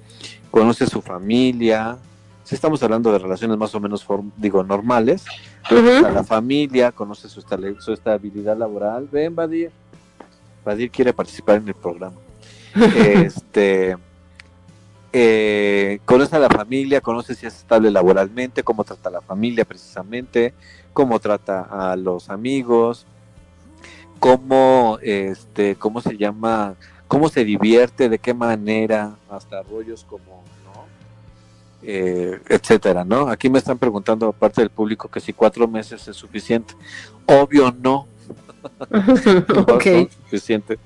conoces su familia, si estamos hablando de relaciones más o menos, digo, normales, la familia, conoces su, su estabilidad laboral. Ven, Badir. Badir quiere participar en el programa. *laughs* este eh, conoce a la familia, conoce si es estable laboralmente, cómo trata a la familia precisamente, cómo trata a los amigos, cómo, este, cómo se llama, cómo se divierte, de qué manera, hasta rollos como, ¿no? Eh, etcétera, ¿no? Aquí me están preguntando aparte del público que si cuatro meses es suficiente. Obvio no. *laughs* no es suficiente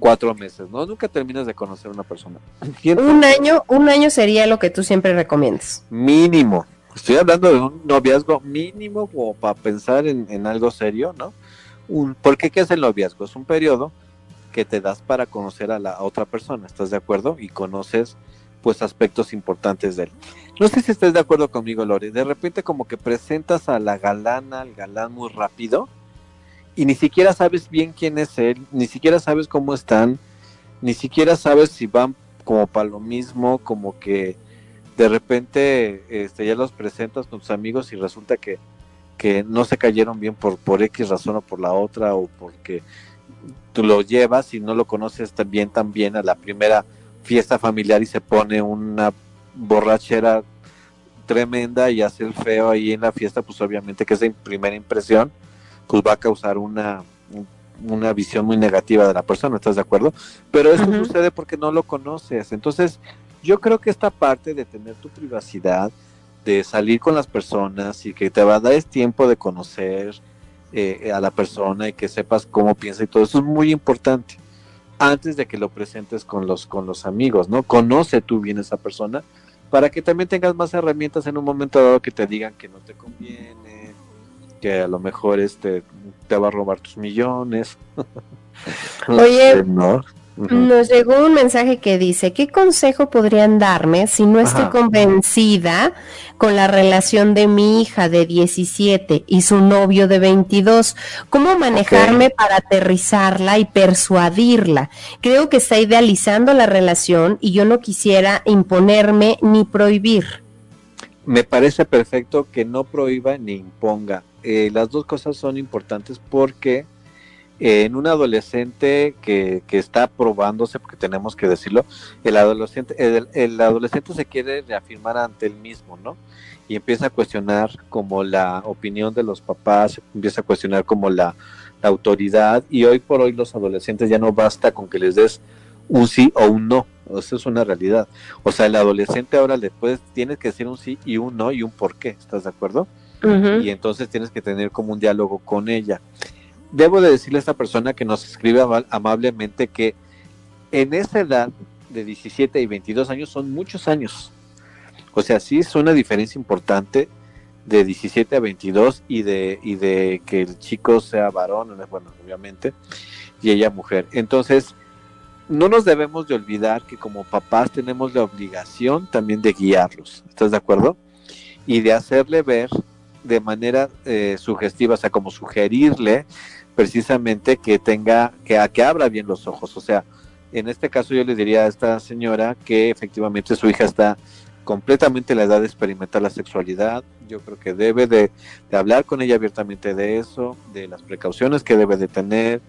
cuatro meses, ¿no? Nunca terminas de conocer a una persona. Un año, un año sería lo que tú siempre recomiendas. Mínimo. Estoy hablando de un noviazgo mínimo como para pensar en, algo serio, ¿no? Un, qué qué es el noviazgo? Es un periodo que te das para conocer a la otra persona, ¿estás de acuerdo? Y conoces pues aspectos importantes de él. No sé si estés de acuerdo conmigo, Lore. De repente como que presentas a la galana, al galán muy rápido y ni siquiera sabes bien quién es él, ni siquiera sabes cómo están, ni siquiera sabes si van como para lo mismo, como que de repente este, ya los presentas con tus amigos y resulta que, que no se cayeron bien por, por X razón o por la otra, o porque tú lo llevas y no lo conoces bien también a la primera fiesta familiar y se pone una borrachera tremenda y hace el feo ahí en la fiesta, pues obviamente que es de primera impresión pues va a causar una, una visión muy negativa de la persona, ¿estás de acuerdo? Pero eso sucede porque no lo conoces. Entonces, yo creo que esta parte de tener tu privacidad, de salir con las personas y que te va a dar tiempo de conocer eh, a la persona y que sepas cómo piensa y todo eso es muy importante antes de que lo presentes con los con los amigos, ¿no? Conoce tú bien a esa persona para que también tengas más herramientas en un momento dado que te digan que no te conviene, que a lo mejor este te va a robar tus millones. *laughs* Oye, nos llegó un mensaje que dice, ¿qué consejo podrían darme si no estoy convencida con la relación de mi hija de 17 y su novio de 22? ¿Cómo manejarme para aterrizarla y persuadirla? Creo que está idealizando la relación y yo no quisiera imponerme ni prohibir. Me parece perfecto que no prohíba ni imponga eh, las dos cosas son importantes porque en un adolescente que, que, está probándose, porque tenemos que decirlo, el adolescente, el, adolescente se quiere reafirmar ante él mismo, ¿no? Y empieza a cuestionar como la opinión de los papás, empieza a cuestionar como la, autoridad, y hoy por hoy los adolescentes ya no basta con que les des un sí o un no, eso es una realidad. O sea, el adolescente ahora después tienes que decir un sí y un no y un por qué, ¿estás de acuerdo? y entonces tienes que tener como un diálogo con ella. Debo de decirle a esta persona que nos escribe amablemente que en esa edad de 17 y 22 años son muchos años. O sea, sí es una diferencia importante de 17 a 22 y de, y de que el chico sea varón, bueno, obviamente, y ella mujer. Entonces, no nos debemos de olvidar que como papás tenemos la obligación también de guiarlos. ¿Estás de acuerdo? Y de hacerle ver de manera eh, sugestiva, o sea, como sugerirle precisamente que tenga, que, que abra bien los ojos. O sea, en este caso yo le diría a esta señora que efectivamente su hija está completamente en la edad de experimentar la sexualidad. Yo creo que debe de, hablar con ella abiertamente de eso, de las precauciones que debe de tener,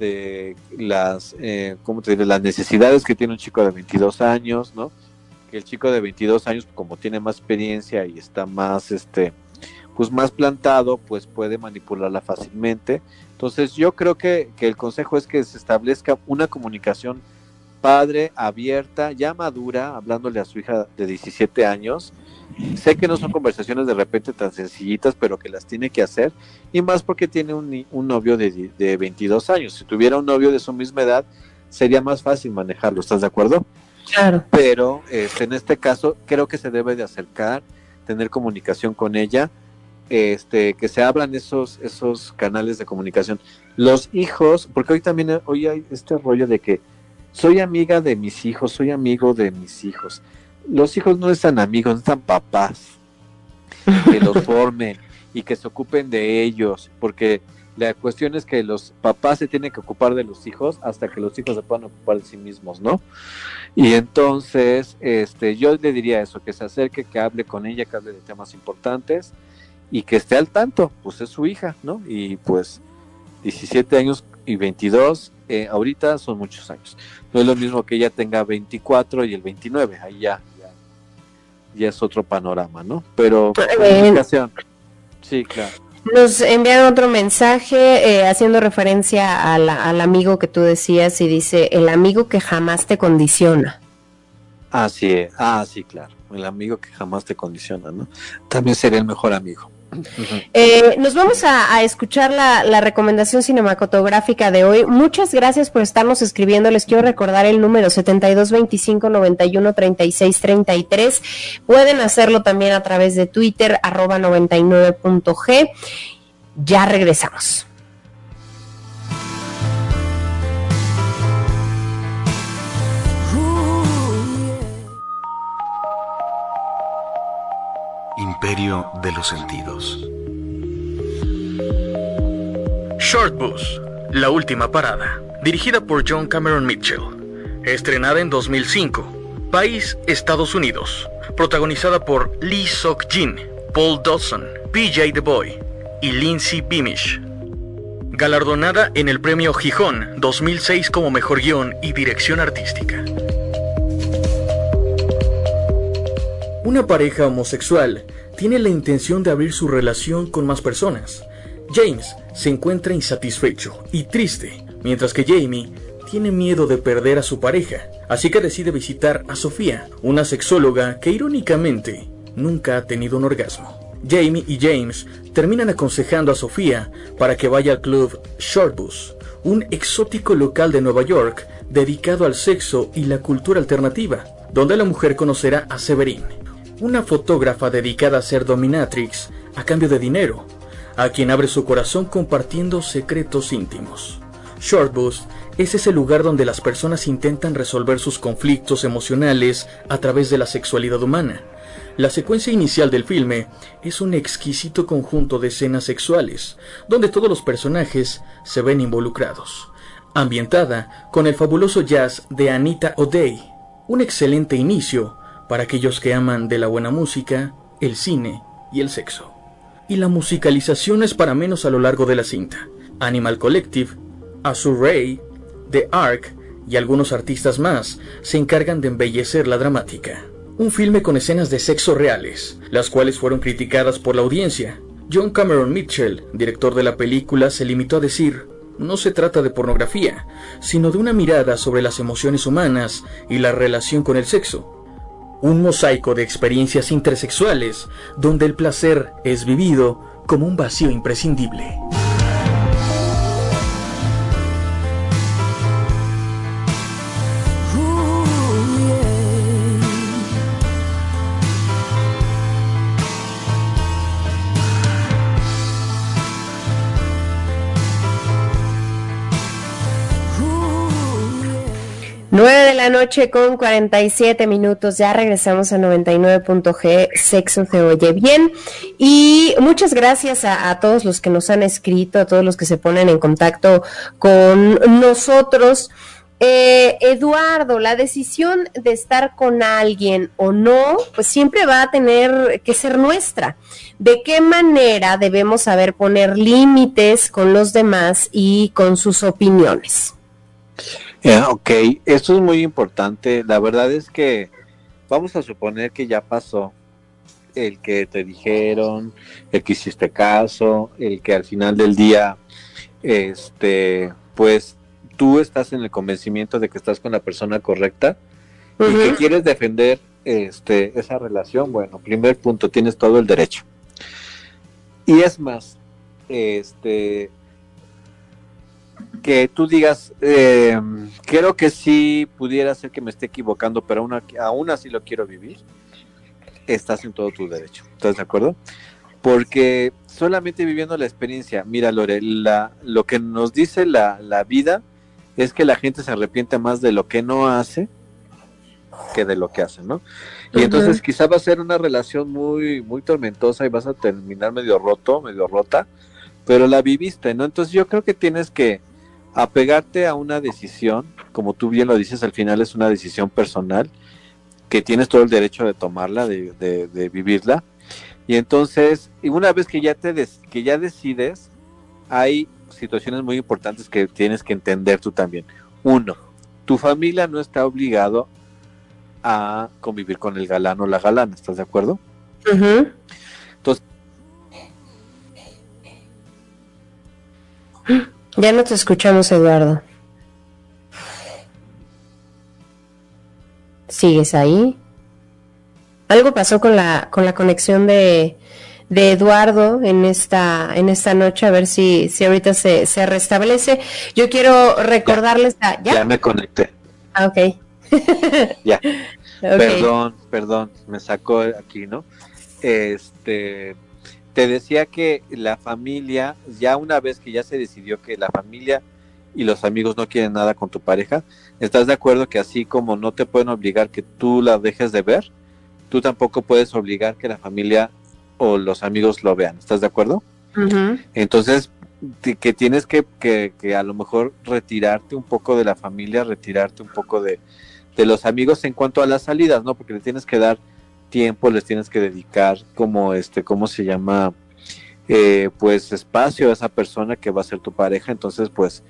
de las, eh, ¿cómo te diré? las necesidades que tiene un chico de 22 años, ¿no? Que el chico de 22 años, como tiene más experiencia y está más, este, pues más plantado, pues puede manipularla fácilmente. Entonces yo creo que, que el consejo es que se establezca una comunicación padre, abierta, ya madura, hablándole a su hija de 17 años. Sé que no son conversaciones de repente tan sencillitas, pero que las tiene que hacer, y más porque tiene un, un novio de, de 22 años. Si tuviera un novio de su misma edad, sería más fácil manejarlo, ¿estás de acuerdo? Claro. Pero este, en este caso creo que se debe de acercar, tener comunicación con ella, este, que se abran esos, esos canales de comunicación. Los hijos, porque hoy también hoy hay este rollo de que soy amiga de mis hijos, soy amigo de mis hijos. Los hijos no están amigos, no están papás que los *laughs* formen y que se ocupen de ellos, porque la cuestión es que los papás se tienen que ocupar de los hijos hasta que los hijos se puedan ocupar de sí mismos, ¿no? Y entonces, este, yo le diría eso, que se acerque, que hable con ella, que hable de temas importantes y que esté al tanto, pues es su hija, ¿no? Y pues 17 años y 22, eh, ahorita son muchos años. No es lo mismo que ella tenga 24 y el 29, ahí ya, ya, es otro panorama, ¿no? Pero comunicación, sí, claro. Nos envían otro mensaje eh, haciendo referencia al amigo que tú decías y dice, el amigo que jamás te condiciona. Ah, sí, ah, sí, claro, el amigo que jamás te condiciona, ¿no? También sería el mejor amigo. Eh, nos vamos a, escuchar la, recomendación cinematográfica de hoy. Muchas gracias por estarnos escribiendo. Les quiero recordar el número 7225913633. Pueden hacerlo también a través de Twitter, arroba 99.g. Ya regresamos. Imperio de los Sentidos. Short Bus, La Última Parada, dirigida por John Cameron Mitchell. Estrenada en 2005. País, Estados Unidos. Protagonizada por Lee Sok-jin, Paul Dodson, PJ The Boy y Lindsay Beamish. Galardonada en el premio Gijón 2006 como Mejor Guión y Dirección Artística. Una pareja homosexual tiene la intención de abrir su relación con más personas. James se encuentra insatisfecho y triste, mientras que Jamie tiene miedo de perder a su pareja, así que decide visitar a Sofía, una sexóloga que irónicamente nunca ha tenido un orgasmo. Jamie y James terminan aconsejando a Sofía para que vaya al club Shortbus, un exótico local de Nueva York dedicado al sexo y la cultura alternativa, donde la mujer conocerá a Severin, una fotógrafa dedicada a ser dominatrix a cambio de dinero, a quien abre su corazón compartiendo secretos íntimos. Shortbus es ese lugar donde las personas intentan resolver sus conflictos emocionales a través de la sexualidad humana. La secuencia inicial del filme es un exquisito conjunto de escenas sexuales, donde todos los personajes se ven involucrados, ambientada con el fabuloso jazz de Anita O'Day, un excelente inicio para aquellos que aman de la buena música, el cine y el sexo. Y la musicalización es para menos a lo largo de la cinta. Animal Collective, Azur Ray, The Ark y algunos artistas más se encargan de embellecer la dramática. Un filme con escenas de sexo reales, las cuales fueron criticadas por la audiencia. John Cameron Mitchell, director de la película, se limitó a decir, no se trata de pornografía, sino de una mirada sobre las emociones humanas y la relación con el sexo, un mosaico de experiencias intersexuales donde el placer es vivido como un vacío imprescindible. 9 de la noche con 47 minutos, ya regresamos a 99.g, sexo se oye bien. Y muchas gracias a, todos los que nos han escrito, a todos los que se ponen en contacto con nosotros. Eh, Eduardo, la decisión de estar con alguien o no, pues siempre va a tener que ser nuestra. ¿De qué manera debemos saber poner límites con los demás y con sus opiniones? Ok, esto es muy importante. La verdad es que vamos a suponer que ya pasó el que te dijeron, el que hiciste caso, el que al final del día, este, pues tú estás en el convencimiento de que estás con la persona correcta y que quieres defender este, esa relación. Bueno, primer punto, tienes todo el derecho. Y es más, este, que tú digas, eh, creo que sí pudiera ser que me esté equivocando, pero aún, aún así lo quiero vivir, estás en todo tu derecho. ¿Estás de acuerdo? Porque solamente viviendo la experiencia, mira Lore, la, lo que nos dice la, la vida es que la gente se arrepiente más de lo que no hace que de lo que hace, ¿no? Y entonces quizá va a ser una relación muy, muy tormentosa y vas a terminar medio roto, medio rota, pero la viviste, ¿no? Entonces yo creo que tienes que, apegarte a una decisión, como tú bien lo dices, al final es una decisión personal, que tienes todo el derecho de tomarla, de, vivirla. Y entonces, una vez que ya, te que ya decides, hay situaciones muy importantes que tienes que entender tú también. Uno, tu familia no está obligado a convivir con el galán o la galana, ¿estás de acuerdo? Entonces, Ya no te escuchamos, Eduardo. ¿Sigues ahí? Algo pasó con la, con la conexión de, de Eduardo en esta, en esta noche, a ver si, si ahorita se, se restablece. Yo quiero recordarles a, ¿ya? me conecté. Ah, ok. *laughs* ya. Perdón, perdón, me sacó aquí, ¿no? Este, te decía que la familia, ya una vez que ya se decidió que la familia y los amigos no quieren nada con tu pareja, ¿estás de acuerdo que así como no te pueden obligar que tú la dejes de ver, tú tampoco puedes obligar que la familia o los amigos lo vean? ¿Estás de acuerdo? Entonces, que tienes que, que, que, a lo mejor retirarte un poco de la familia, retirarte un poco de, de los amigos en cuanto a las salidas, ¿no? Porque le tienes que dar tiempo les tienes que dedicar como este, ¿cómo se llama? Eh, pues espacio a esa persona que va a ser tu pareja, entonces pues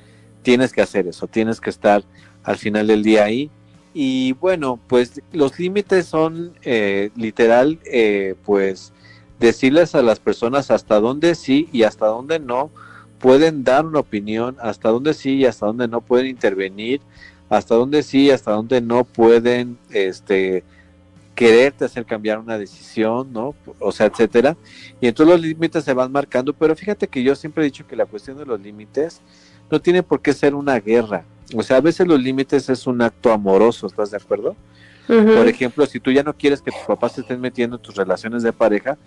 tienes que hacer eso, tienes que estar al final del día ahí. Y bueno, pues los límites son eh, literal, eh, pues decirles a las personas hasta dónde sí y hasta dónde no pueden dar una opinión, hasta dónde sí y hasta dónde no pueden intervenir, hasta dónde sí y hasta dónde no pueden, este, quererte hacer cambiar una decisión, ¿no? O sea, etcétera. Y entonces los límites se van marcando, pero fíjate que yo siempre he dicho que la cuestión de los límites no tiene por qué ser una guerra. O sea, a veces los límites es un acto amoroso, ¿estás de acuerdo? Por ejemplo, si tú ya no quieres que tus papás se estén metiendo en tus relaciones de pareja,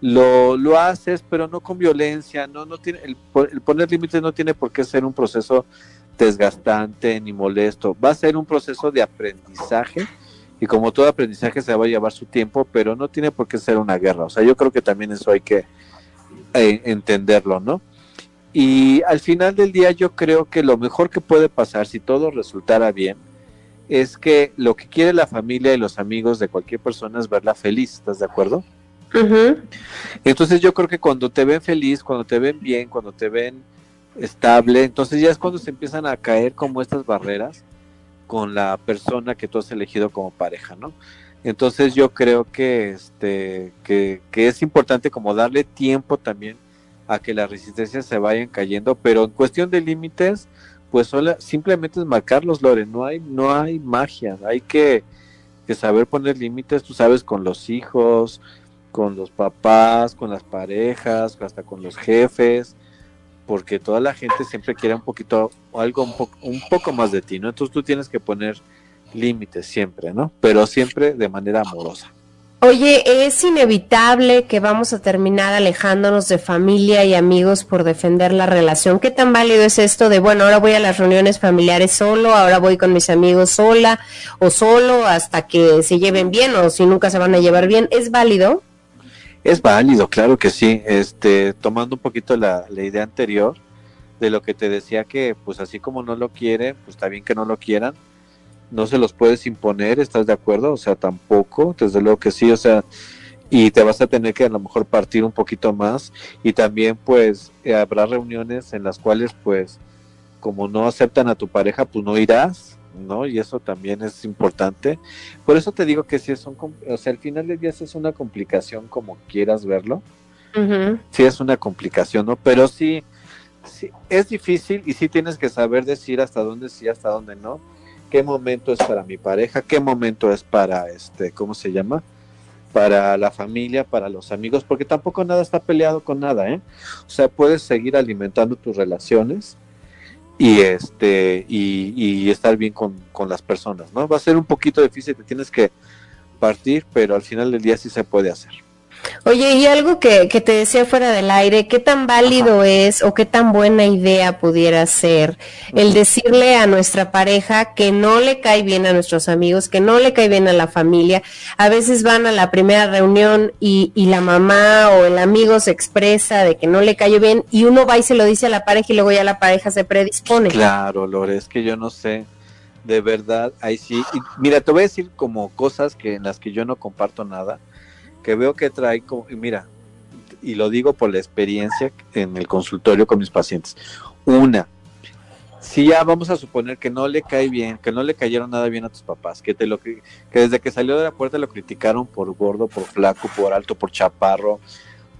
lo, lo haces, pero no con violencia, no, no tiene, el, el poner límites no tiene por qué ser un proceso desgastante ni molesto, va a ser un proceso de aprendizaje y como todo aprendizaje se va a llevar su tiempo, pero no tiene por qué ser una guerra. O sea, yo creo que también eso hay que eh, entenderlo, ¿no? Y al final del día yo creo que lo mejor que puede pasar si todo resultara bien es que lo que quiere la familia y los amigos de cualquier persona es verla feliz, ¿estás de acuerdo? Entonces yo creo que cuando te ven feliz, cuando te ven bien, cuando te ven estable, entonces ya es cuando se empiezan a caer como estas barreras con la persona que tú has elegido como pareja, ¿no? Entonces yo creo que este que, es importante como darle tiempo también a que las resistencias se vayan cayendo, pero en cuestión de límites, pues simplemente es marcarlos, Lore, no hay, no hay magia, hay que, que saber poner límites, tú sabes, con los hijos, con los papás, con las parejas, hasta con los jefes, porque toda la gente siempre quiere un poquito, algo un, un poco más de ti, ¿no? Entonces tú tienes que poner límites siempre, ¿no? Pero siempre de manera amorosa. Oye, es inevitable que vamos a terminar alejándonos de familia y amigos por defender la relación. ¿Qué tan válido es esto de, bueno, ahora voy a las reuniones familiares solo, ahora voy con mis amigos sola o solo hasta que se lleven bien o si nunca se van a llevar bien? ¿Es válido? Es válido, claro que sí. Este, tomando un poquito la, la idea anterior de lo que te decía que, pues así como no lo quieren, pues está bien que no lo quieran no se los puedes imponer, ¿estás de acuerdo? O sea, tampoco, desde luego que sí, o sea, y te vas a tener que a lo mejor partir un poquito más y también pues eh, habrá reuniones en las cuales pues como no aceptan a tu pareja, pues no irás, ¿no? Y eso también es importante. Por eso te digo que si es un, o sea, al final del día es una complicación como quieras verlo. Sí es una complicación, ¿no? Pero sí, sí, es difícil y sí tienes que saber decir hasta dónde sí, hasta dónde no qué momento es para mi pareja, qué momento es para este, ¿cómo se llama? Para la familia, para los amigos, porque tampoco nada está peleado con nada, ¿eh? O sea, puedes seguir alimentando tus relaciones y este y, estar bien con, con, las personas, ¿no? Va a ser un poquito difícil, te tienes que partir, pero al final del día sí se puede hacer. Oye, y algo que, que, te decía fuera del aire, ¿qué tan válido es o qué tan buena idea pudiera ser el decirle a nuestra pareja que no le cae bien a nuestros amigos, que no le cae bien a la familia? A veces van a la primera reunión y, y la mamá o el amigo se expresa de que no le cayó bien y uno va y se lo dice a la pareja y luego ya la pareja se predispone. Claro, Lore, es que yo no sé de verdad, ahí sí. Y mira, te voy a decir como cosas que en las que yo no comparto nada que veo que trae, como, mira, y lo digo por la experiencia en el consultorio con mis pacientes. Una, si ya vamos a suponer que no le cae bien, que no le cayeron nada bien a tus papás, que te lo que desde que salió de la puerta lo criticaron por gordo, por flaco, por alto, por chaparro,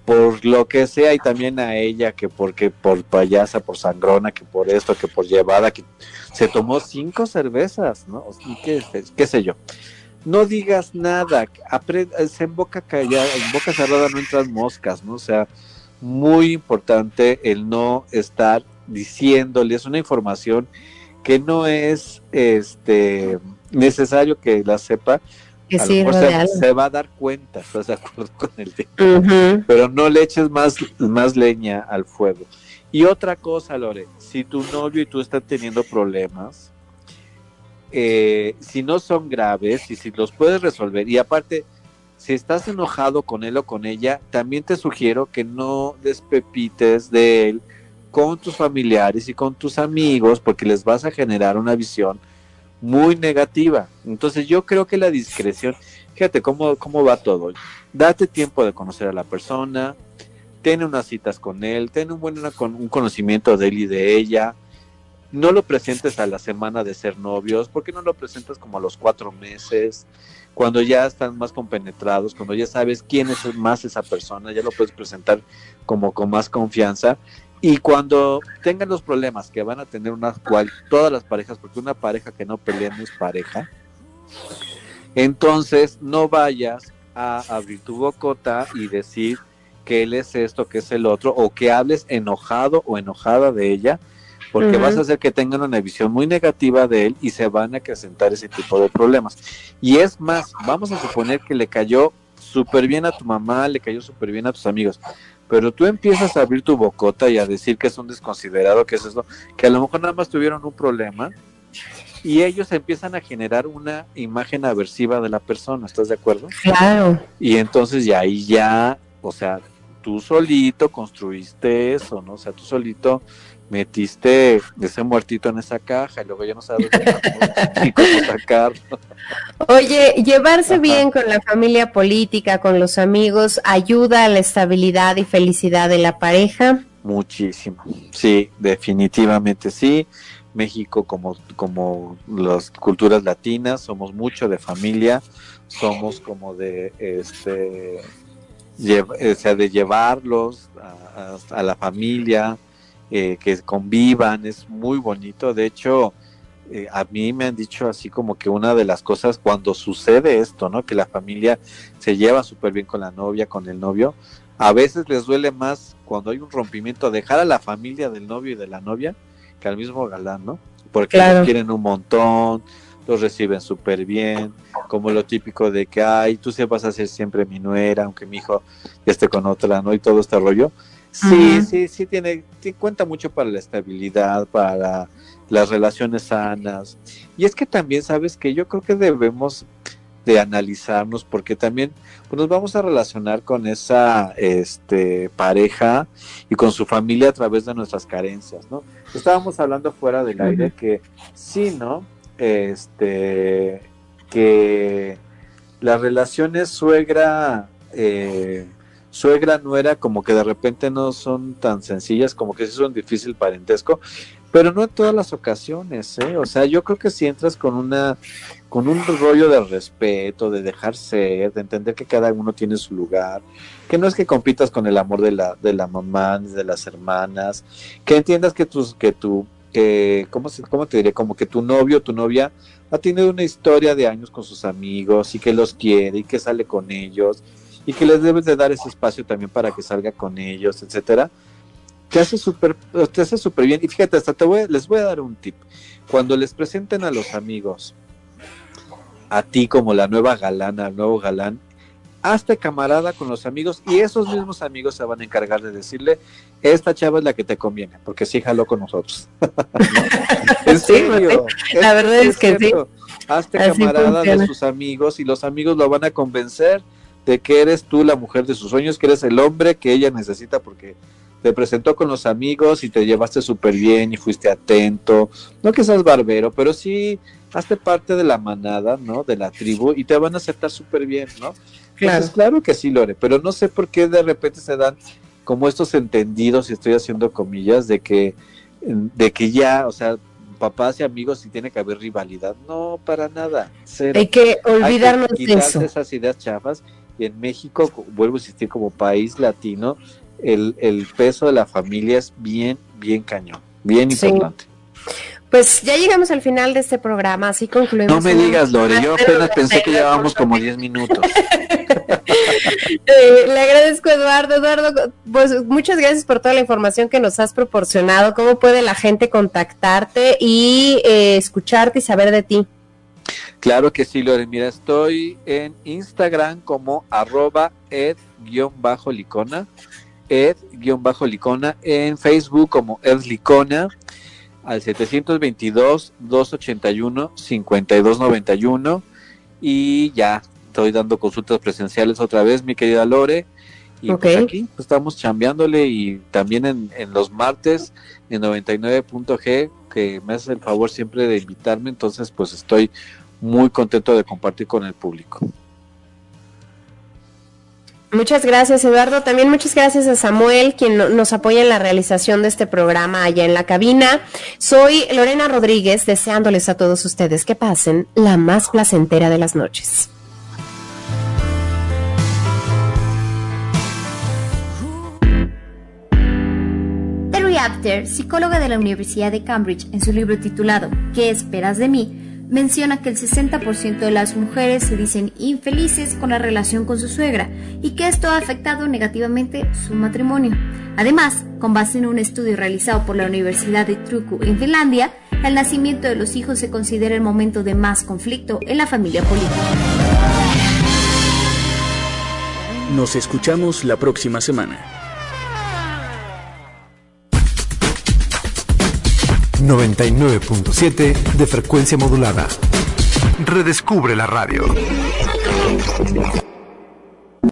por lo que sea y también a ella que porque por payasa, por sangrona, que por esto, que por llevada, que se tomó cinco cervezas, ¿no? qué, qué sé yo no digas nada, es en boca callada, en boca cerrada no entran moscas, ¿no? O sea, muy importante el no estar diciéndoles una información que no es este necesario que la sepa. Que a se, se, va a dar cuenta, ¿estás de acuerdo con el tema? Pero no le eches más, más leña al fuego. Y otra cosa, Lore, si tu novio y tú están teniendo problemas, eh, si no son graves y si los puedes resolver, y aparte, si estás enojado con él o con ella, también te sugiero que no despepites de él con tus familiares y con tus amigos, porque les vas a generar una visión muy negativa. Entonces yo creo que la discreción, fíjate cómo, cómo va todo. Date tiempo de conocer a la persona, ten unas citas con él, ten un buen un conocimiento de él y de ella, no lo presentes a la semana de ser novios, ¿por qué no lo presentas como a los cuatro meses? Cuando ya están más compenetrados, cuando ya sabes quién es más esa persona, ya lo puedes presentar como con más confianza. Y cuando tengan los problemas que van a tener una cual, todas las parejas, porque una pareja que no pelea no es pareja, entonces no vayas a abrir tu bocota y decir que él es esto, que es el otro, o que hables enojado o enojada de ella, porque vas a hacer que tengan una visión muy negativa de él y se van a acrecentar ese tipo de problemas. Y es más, vamos a suponer que le cayó súper bien a tu mamá, le cayó súper bien a tus amigos, pero tú empiezas a abrir tu bocota y a decir que es un desconsiderado, que es eso, que a lo mejor nada más tuvieron un problema y ellos empiezan a generar una imagen aversiva de la persona, ¿estás de acuerdo? Claro. Y entonces ya ahí ya, o sea, tú solito construiste eso, ¿no? O sea, tú solito metiste ese muertito en esa caja y luego ya no sabes *laughs* cómo sacarlo. Oye, llevarse bien con la familia política, con los amigos, ayuda a la estabilidad y felicidad de la pareja. Muchísimo, sí, definitivamente sí. México, como, como las culturas latinas, somos mucho de familia, somos como de este, o sea, de llevarlos a la familia, eh, que convivan, es muy bonito. De hecho, eh, a mí me han dicho así como que una de las cosas cuando sucede esto, ¿no? Que la familia se lleva súper bien con la novia, con el novio, a veces les duele más cuando hay un rompimiento dejar a la familia del novio y de la novia que al mismo galán, ¿no? Porque los quieren un montón, los reciben súper bien, como lo típico de que, ay, tú se vas a ser siempre mi nuera, aunque mi hijo ya esté con otra, ¿no? Y todo este rollo. Sí, sí, sí, tiene, cuenta mucho para la estabilidad, para las relaciones sanas. Y es que también, sabes que yo creo que debemos de analizarnos porque también pues, nos vamos a relacionar con esa este, pareja y con su familia a través de nuestras carencias, ¿no? Estábamos hablando fuera del aire que sí, ¿no? Este, que las relaciones suegra, eh, suegra nuera como que de repente no son tan sencillas, como que sí son difícil parentesco, pero no en todas las ocasiones, ¿eh? O sea, yo creo que si entras con una con un rollo de respeto, de dejar ser, de entender que cada uno tiene su lugar, que no es que compitas con el amor de la de la mamá, de las hermanas, que entiendas que tus que tu que cómo se, cómo te diré, como que tu novio, tu novia ha tenido una historia de años con sus amigos y que los quiere y que sale con ellos y que les debes de dar ese espacio también para que salga con ellos, etcétera te hace súper te hace súper bien. Y fíjate, hasta te voy, les voy a dar un tip. Cuando les presenten a los amigos, a ti como la nueva galana, al nuevo galán, hazte camarada con los amigos y esos mismos amigos se van a encargar de decirle, esta chava es la que te conviene, porque sí jaló con nosotros. *laughs* en serio. la verdad es, que sí. Hazte camarada de sus amigos y los amigos lo van a convencer de que eres tú la mujer de sus sueños, que eres el hombre que ella necesita porque te presentó con los amigos y te llevaste súper bien y fuiste atento. No que seas barbero, pero sí hazte parte de la manada, ¿no? De la tribu y te van a aceptar súper bien, ¿no? Claro. claro que sí, Lore, pero no sé por qué de repente se dan como estos entendidos, y estoy haciendo comillas, de que, de que ya, o sea, papás y amigos y tiene que haber rivalidad. No, para nada. Hay que olvidarnos de eso. esas ideas chafas. Y en México, vuelvo a insistir, como país latino, el, el peso de la familia es bien, bien cañón, bien importante. Pues ya llegamos al final de este programa, así concluimos. No me digas, Lore, yo apenas pensé que llevábamos como 10 minutos. *laughs* Eh, le agradezco, Eduardo. Eduardo, pues muchas gracias por toda la información que nos has proporcionado. ¿Cómo puede la gente contactarte y eh, escucharte y saber de ti? Claro que sí, Lore. Mira, estoy en Instagram como arroba ed-licona ed-licona, en Facebook como edlicona, al 722-281-5291 y ya estoy dando consultas presenciales otra vez, mi querida Lore. Y pues aquí pues, estamos chambeándole y también en, en los martes en 99.g, que me hace el favor siempre de invitarme, entonces pues estoy muy contento de compartir con el público. Muchas gracias, Eduardo. También muchas gracias a Samuel, quien nos apoya en la realización de este programa allá en la cabina. Soy Lorena Rodríguez, deseándoles a todos ustedes que pasen la más placentera de las noches. Terry Apter, psicóloga de la Universidad de Cambridge, en su libro titulado ¿Qué esperas de mí? Menciona que el 60% de las mujeres se dicen infelices con la relación con su suegra y que esto ha afectado negativamente su matrimonio. Además, con base en un estudio realizado por la Universidad de Turku en Finlandia, el nacimiento de los hijos se considera el momento de más conflicto en la familia política. Nos escuchamos la próxima semana. 99.7 de frecuencia modulada. Redescubre la radio.